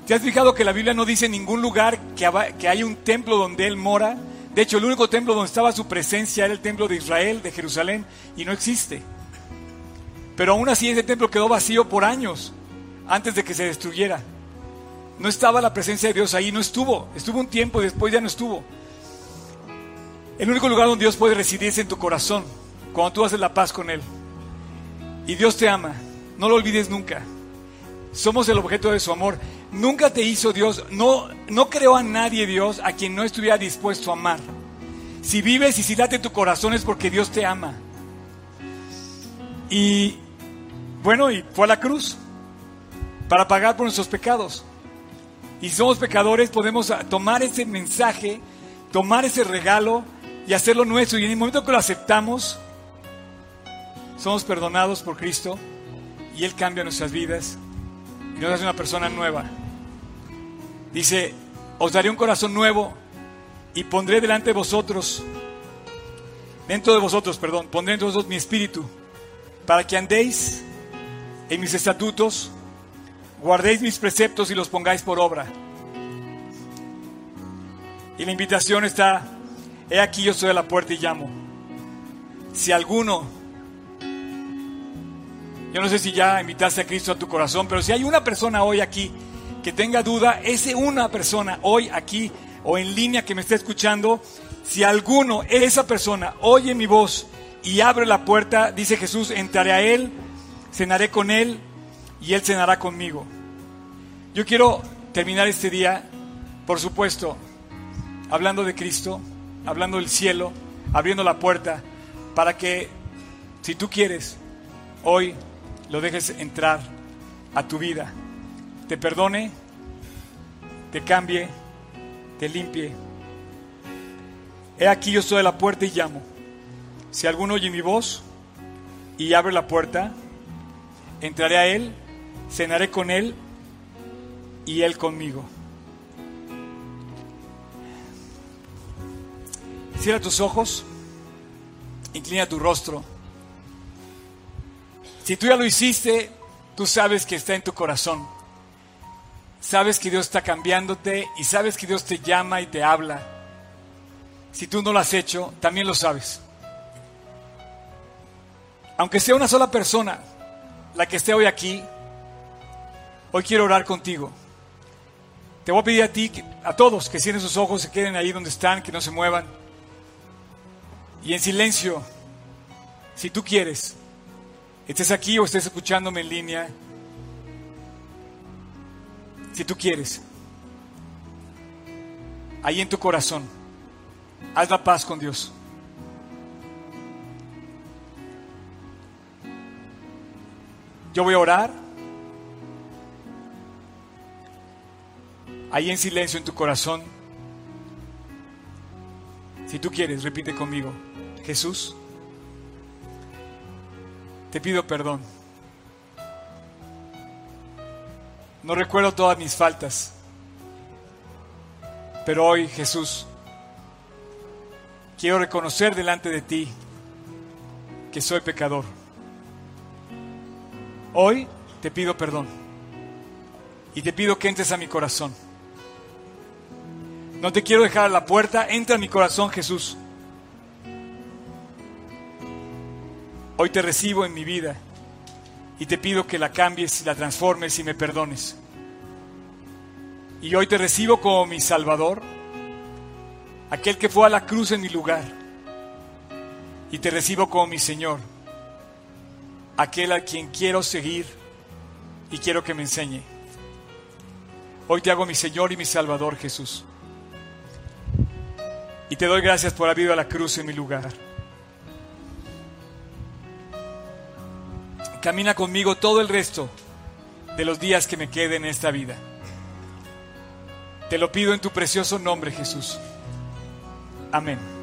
¿Te has fijado que la Biblia no dice en ningún lugar que, que hay un templo donde Él mora? De hecho, el único templo donde estaba su presencia era el templo de Israel, de Jerusalén, y no existe. Pero aún así ese templo quedó vacío por años, antes de que se destruyera. No estaba la presencia de Dios ahí, no estuvo. Estuvo un tiempo y después ya no estuvo. El único lugar donde Dios puede residir es en tu corazón, cuando tú haces la paz con Él. Y Dios te ama, no lo olvides nunca. Somos el objeto de su amor. Nunca te hizo Dios, no, no creó a nadie Dios a quien no estuviera dispuesto a amar. Si vives y si late tu corazón es porque Dios te ama. Y bueno, y fue a la cruz para pagar por nuestros pecados. Y si somos pecadores, podemos ah, tomar ese mensaje, tomar ese regalo y hacerlo nuestro. Y en el momento que lo aceptamos, somos perdonados por Cristo y Él cambia nuestras vidas y nos hace una persona nueva. Dice, os daré un corazón nuevo y pondré delante de vosotros, dentro de vosotros, perdón, pondré dentro de vosotros mi espíritu, para que andéis en mis estatutos, guardéis mis preceptos y los pongáis por obra. Y la invitación está, he aquí yo estoy a la puerta y llamo. Si alguno, yo no sé si ya invitaste a Cristo a tu corazón, pero si hay una persona hoy aquí que tenga duda, ese una persona hoy aquí o en línea que me está escuchando, si alguno, esa persona, oye mi voz y abre la puerta, dice Jesús, entraré a Él, cenaré con Él y Él cenará conmigo. Yo quiero terminar este día, por supuesto, hablando de Cristo, hablando del cielo, abriendo la puerta, para que, si tú quieres, hoy lo dejes entrar a tu vida, te perdone, te cambie, te limpie. He aquí yo estoy a la puerta y llamo. Si alguno oye mi voz y abre la puerta, entraré a él, cenaré con él y él conmigo. Cierra tus ojos, inclina tu rostro. Si tú ya lo hiciste, tú sabes que está en tu corazón. Sabes que Dios está cambiándote y sabes que Dios te llama y te habla. Si tú no lo has hecho, también lo sabes. Aunque sea una sola persona la que esté hoy aquí, hoy quiero orar contigo. Te voy a pedir a ti, a todos, que cierren sus ojos, se queden ahí donde están, que no se muevan. Y en silencio, si tú quieres, estés aquí o estés escuchándome en línea, si tú quieres, ahí en tu corazón, haz la paz con Dios. Yo voy a orar. Ahí en silencio en tu corazón. Si tú quieres, repite conmigo. Jesús, te pido perdón. No recuerdo todas mis faltas. Pero hoy, Jesús, quiero reconocer delante de ti que soy pecador. Hoy te pido perdón. Y te pido que entres a mi corazón. No te quiero dejar a la puerta, entra a mi corazón, Jesús. Hoy te recibo en mi vida y te pido que la cambies, la transformes y me perdones. Y hoy te recibo como mi Salvador, aquel que fue a la cruz en mi lugar. Y te recibo como mi Señor, aquel a quien quiero seguir y quiero que me enseñe. Hoy te hago mi Señor y mi Salvador Jesús. Y te doy gracias por haber ido a la cruz en mi lugar. Camina conmigo todo el resto de los días que me queden en esta vida. Te lo pido en tu precioso nombre, Jesús. Amén.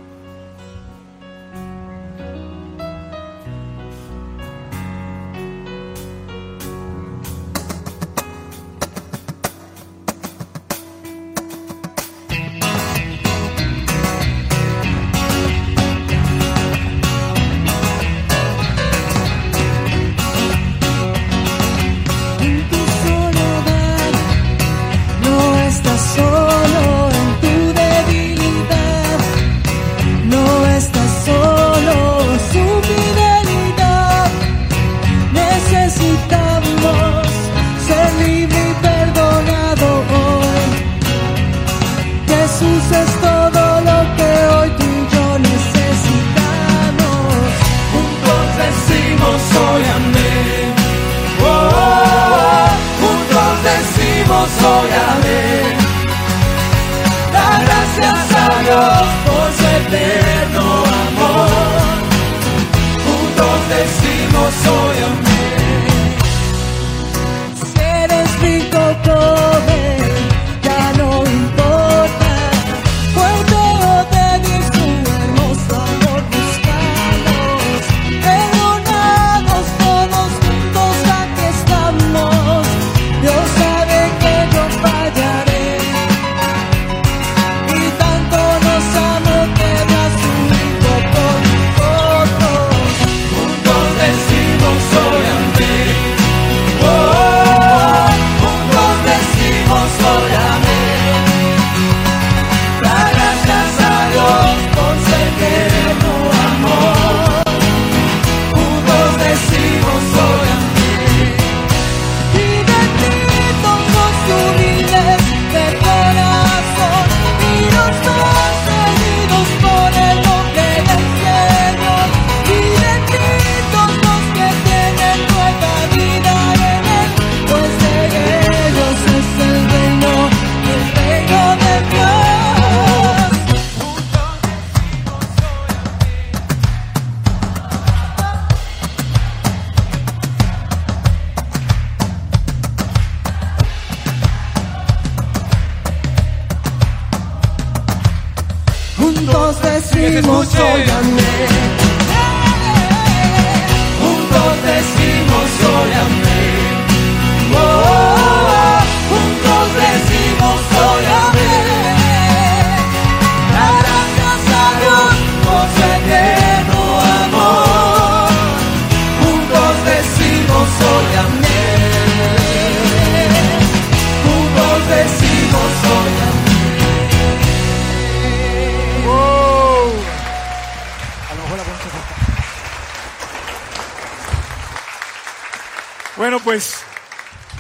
Pues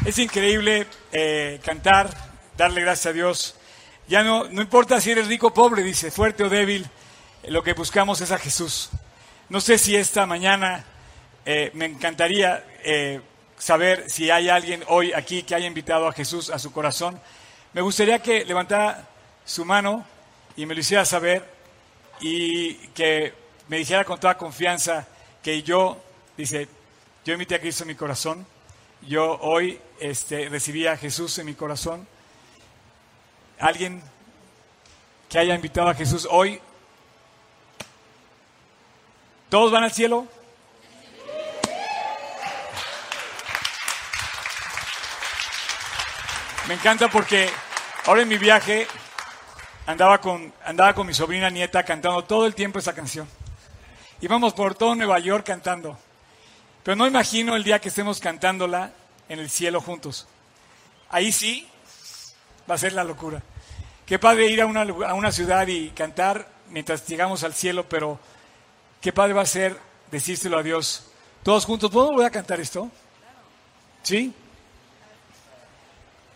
es increíble eh, cantar, darle gracias a Dios. Ya no, no importa si eres rico o pobre, dice, fuerte o débil, lo que buscamos es a Jesús. No sé si esta mañana eh, me encantaría eh, saber si hay alguien hoy aquí que haya invitado a Jesús a su corazón. Me gustaría que levantara su mano y me lo hiciera saber y que me dijera con toda confianza que yo, dice, yo invité a Cristo en mi corazón, yo hoy este, recibí a Jesús en mi corazón. Alguien que haya invitado a Jesús hoy, ¿todos van al cielo? Me encanta porque ahora en mi viaje andaba con, andaba con mi sobrina nieta cantando todo el tiempo esa canción. Íbamos por todo Nueva York cantando. Pero no imagino el día que estemos cantándola en el cielo juntos. Ahí sí va a ser la locura. Qué padre ir a una, a una ciudad y cantar mientras llegamos al cielo, pero qué padre va a ser decírselo a Dios. Todos juntos, ¿podemos volver a cantar esto? ¿Sí?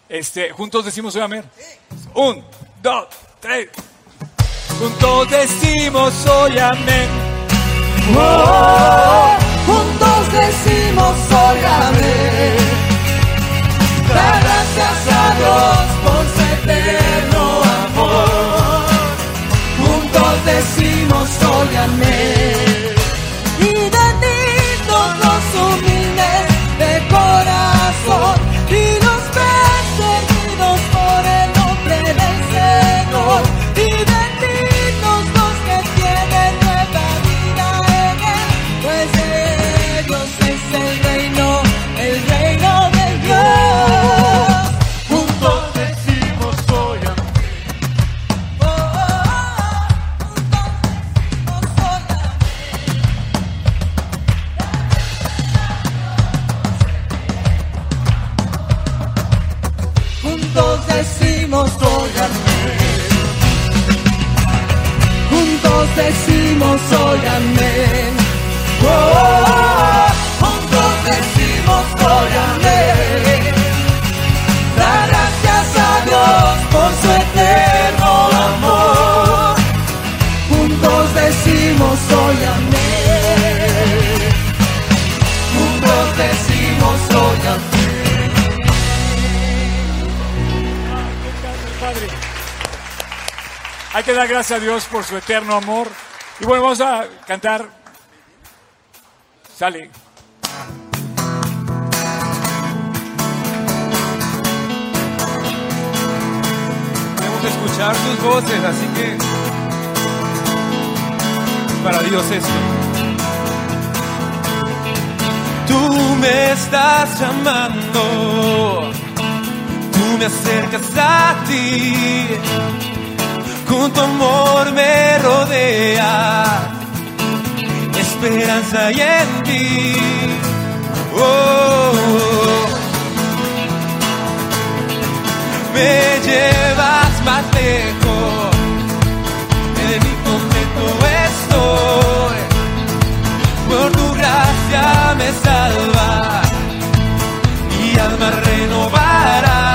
Este, juntos decimos amén. Un, dos, tres. Juntos decimos hoy amén. Juntos decimos hoy amén. Da gracias a Dios por su eterno amor. Juntos decimos hoy amén. Gracias a Dios por su eterno amor. Y bueno, vamos a cantar Sale. Podemos escuchar sus voces, así que para Dios esto. Tú me estás llamando, tú me acercas a ti, con tu amor me rodea, esperanza y en ti. Oh, me llevas más lejos, en mi momento estoy, por tu gracia me salva, mi alma renovará.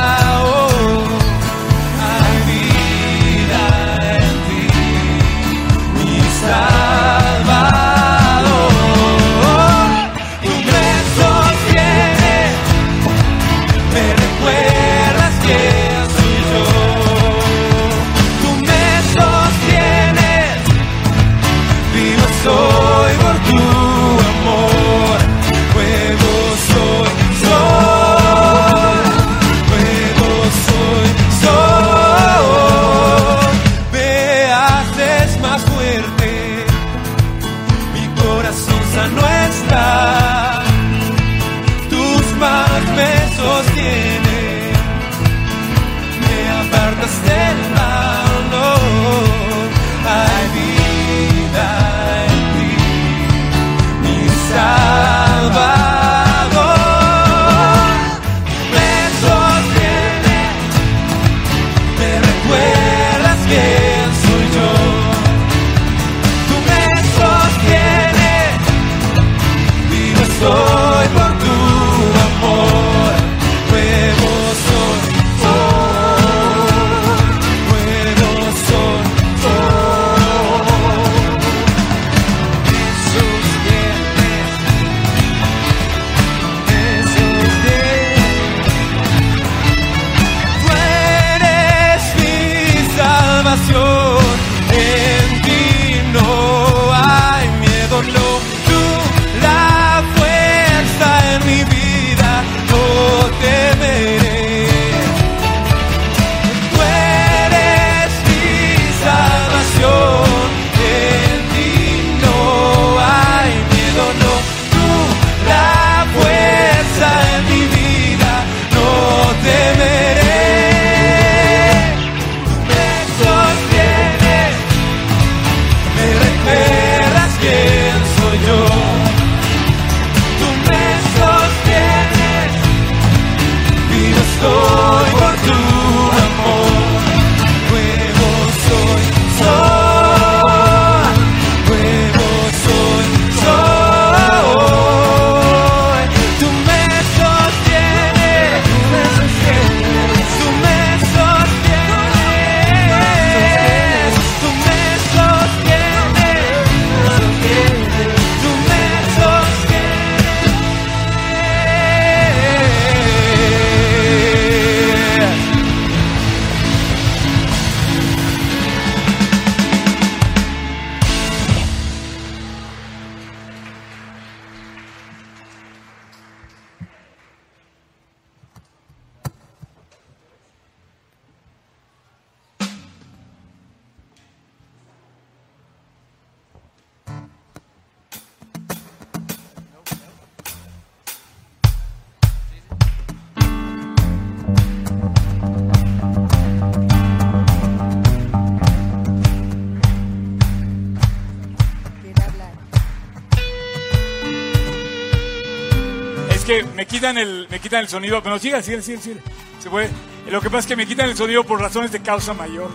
Quitan el, me quitan el sonido, pero sigue, sigue, sigue, sigue. Se puede. Lo que pasa es que me quitan el sonido por razones de causa mayor.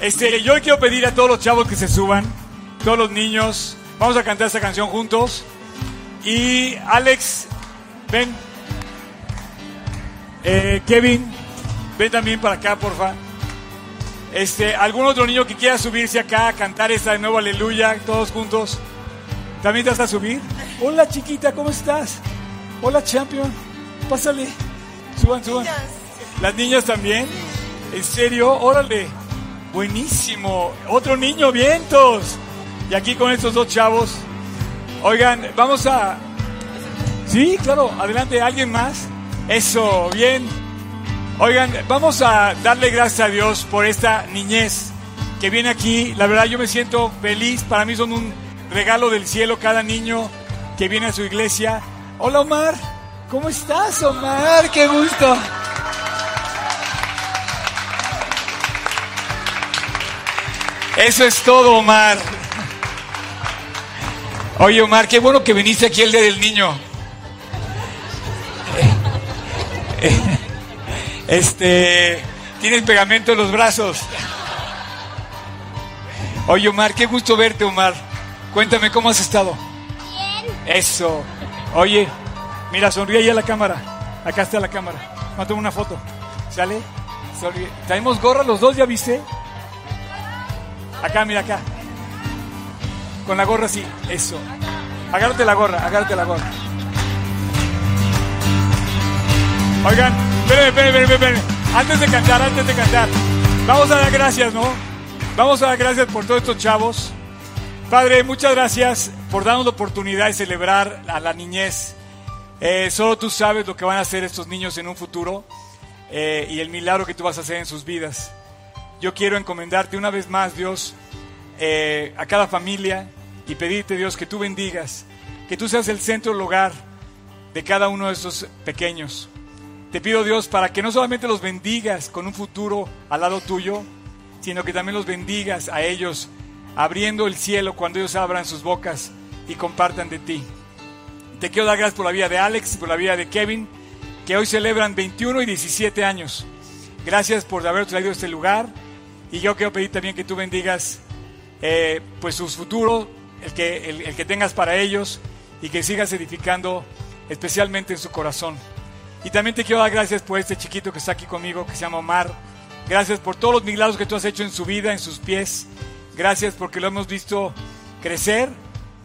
Este, yo quiero pedir a todos los chavos que se suban, todos los niños, vamos a cantar esta canción juntos. Y Alex, ven. Eh, Kevin, ven también para acá, porfa. Este, algún otro niño que quiera subirse acá a cantar esta de nuevo Aleluya, todos juntos. ¿También te vas a subir? Hola chiquita, ¿cómo estás? Hola champion, pásale. Suban, suban. Las niñas también. ¿En serio? Órale. Buenísimo. Otro niño, vientos. Y aquí con estos dos chavos. Oigan, vamos a... Sí, claro, adelante, ¿alguien más? Eso, bien. Oigan, vamos a darle gracias a Dios por esta niñez que viene aquí. La verdad yo me siento feliz, para mí son un regalo del cielo cada niño que viene a su iglesia. Hola Omar, ¿cómo estás Omar? Qué gusto. Eso es todo, Omar. Oye, Omar, qué bueno que viniste aquí el día del niño. Este, tienes pegamento en los brazos. Oye, Omar, qué gusto verte, Omar. Cuéntame cómo has estado. Bien. Eso. Oye, mira, sonríe ahí a la cámara. Acá está la cámara. Tomar una foto. ¿Sale? Sonríe. Traemos gorra los dos, ¿ya viste? Acá, mira acá. Con la gorra así. Eso. Agárrate la gorra, agárrate la gorra. Oigan, espérenme, espérenme, espérenme. Antes de cantar, antes de cantar. Vamos a dar gracias, ¿no? Vamos a dar gracias por todos estos chavos. Padre, muchas gracias por darnos la oportunidad de celebrar a la niñez. Eh, solo tú sabes lo que van a hacer estos niños en un futuro eh, y el milagro que tú vas a hacer en sus vidas. Yo quiero encomendarte una vez más, Dios, eh, a cada familia y pedirte, Dios, que tú bendigas, que tú seas el centro, el hogar de cada uno de estos pequeños. Te pido, Dios, para que no solamente los bendigas con un futuro al lado tuyo, sino que también los bendigas a ellos, abriendo el cielo cuando ellos abran sus bocas y compartan de ti. Te quiero dar gracias por la vida de Alex y por la vida de Kevin, que hoy celebran 21 y 17 años. Gracias por haber traído este lugar y yo quiero pedir también que tú bendigas eh, pues su futuro, el que, el que tengas para ellos y que sigas edificando especialmente en su corazón. Y también te quiero dar gracias por este chiquito que está aquí conmigo, que se llama Omar. Gracias por todos los milagros que tú has hecho en su vida, en sus pies. Gracias porque lo hemos visto crecer.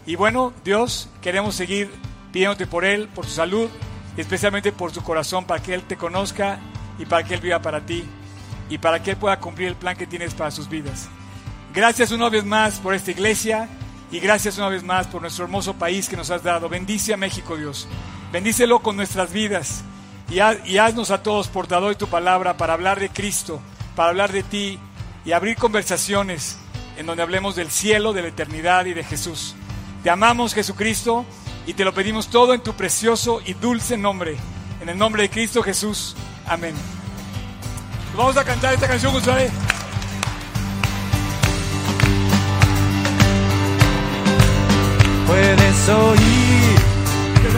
Y bueno, Dios, queremos seguir pidiéndote por él, por su salud especialmente por su corazón, para que él te conozca y para que él viva para ti y para que él pueda cumplir el plan que tienes para sus vidas. Gracias una vez más por esta iglesia y gracias una vez más por nuestro hermoso país que nos has dado. Bendice a México, Dios. Bendícelo con nuestras vidas y, y haznos a todos portador de tu palabra para hablar de Cristo, para hablar de ti y abrir conversaciones en donde hablemos del cielo, de la eternidad y de Jesús. Te amamos, Jesucristo, y te lo pedimos todo en tu precioso y dulce nombre. En el nombre de Cristo Jesús. Amén. Vamos a cantar esta canción, González. Puedes oír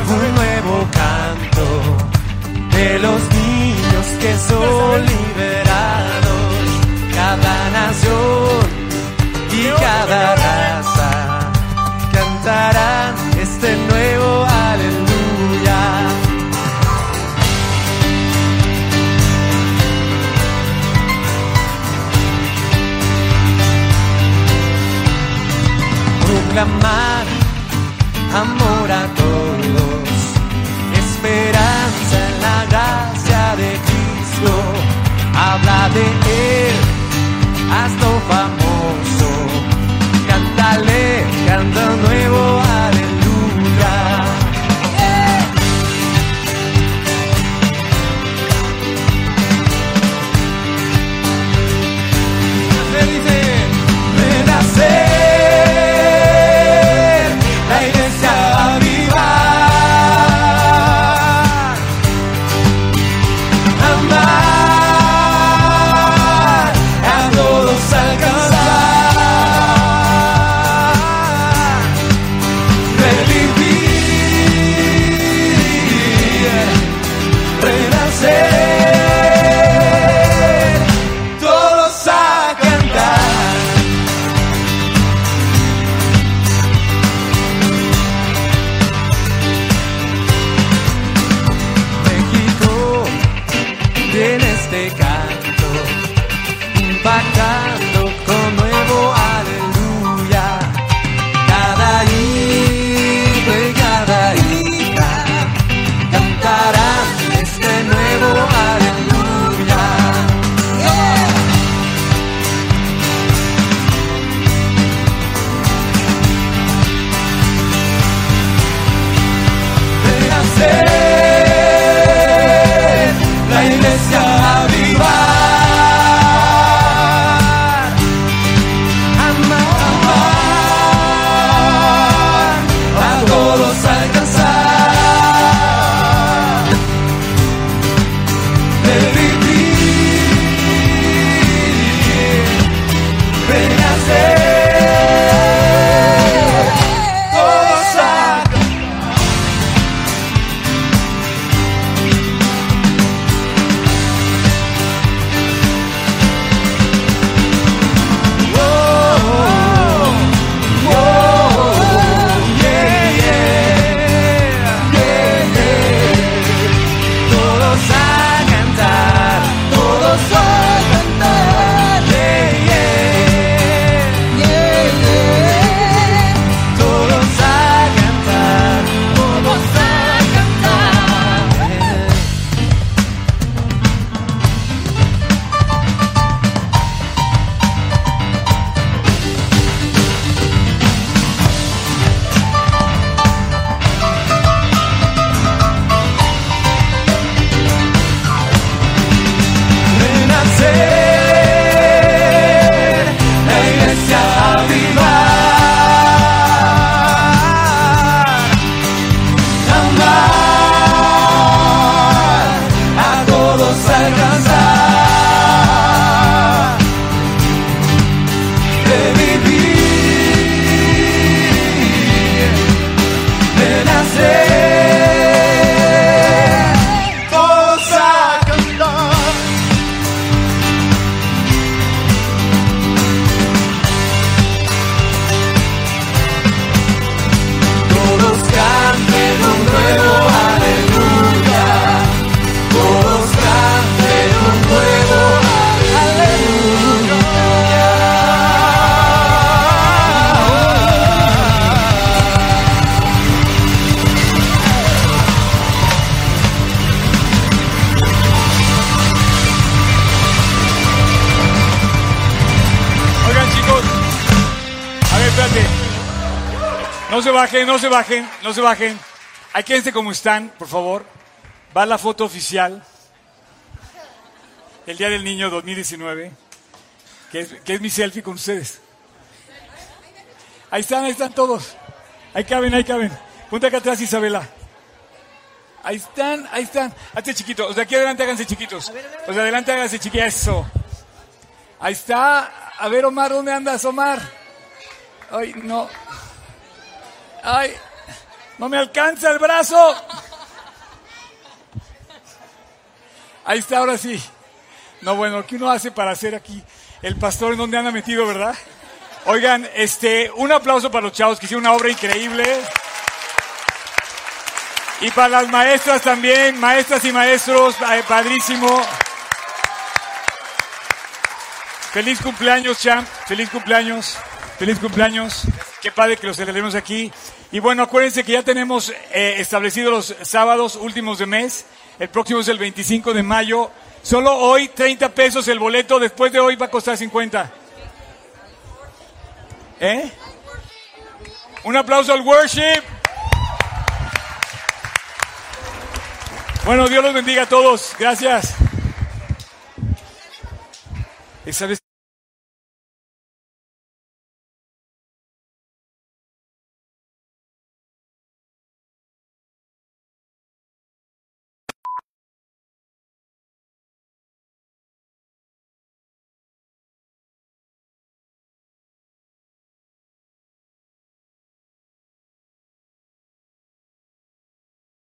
un nuevo canto de los niños que son liberados. Cada nación y cada raza cantarán este nuevo aleluya. Proclamar amor a todos, esperanza en la gracia de Cristo. Habla de Él, hazlo famoso, cántale, canta nuevo bajen, no se bajen, no se bajen. Ahí quédense como están, por favor. Va la foto oficial. El Día del Niño 2019. Que es, que es mi selfie con ustedes. Ahí están, ahí están todos. Ahí caben, ahí caben. Ponte acá atrás, Isabela. Ahí están, ahí están. Hazte chiquito. Los de aquí adelante háganse chiquitos. Los de adelante háganse chiquitos. Ahí está. A ver, Omar, ¿dónde andas, Omar? Ay, no. Ay, no me alcanza el brazo. Ahí está, ahora sí. No, bueno, ¿qué uno hace para hacer aquí? El pastor en donde anda metido, ¿verdad? Oigan, este, un aplauso para los chavos que hicieron una obra increíble. Y para las maestras también, maestras y maestros, eh, padrísimo. Feliz cumpleaños, champ. Feliz cumpleaños. Feliz cumpleaños. Qué padre que los celebremos aquí. Y bueno, acuérdense que ya tenemos eh, establecidos los sábados últimos de mes. El próximo es el 25 de mayo. Solo hoy 30 pesos el boleto. Después de hoy va a costar 50. ¿Eh? Un aplauso al worship. Bueno, Dios los bendiga a todos. Gracias.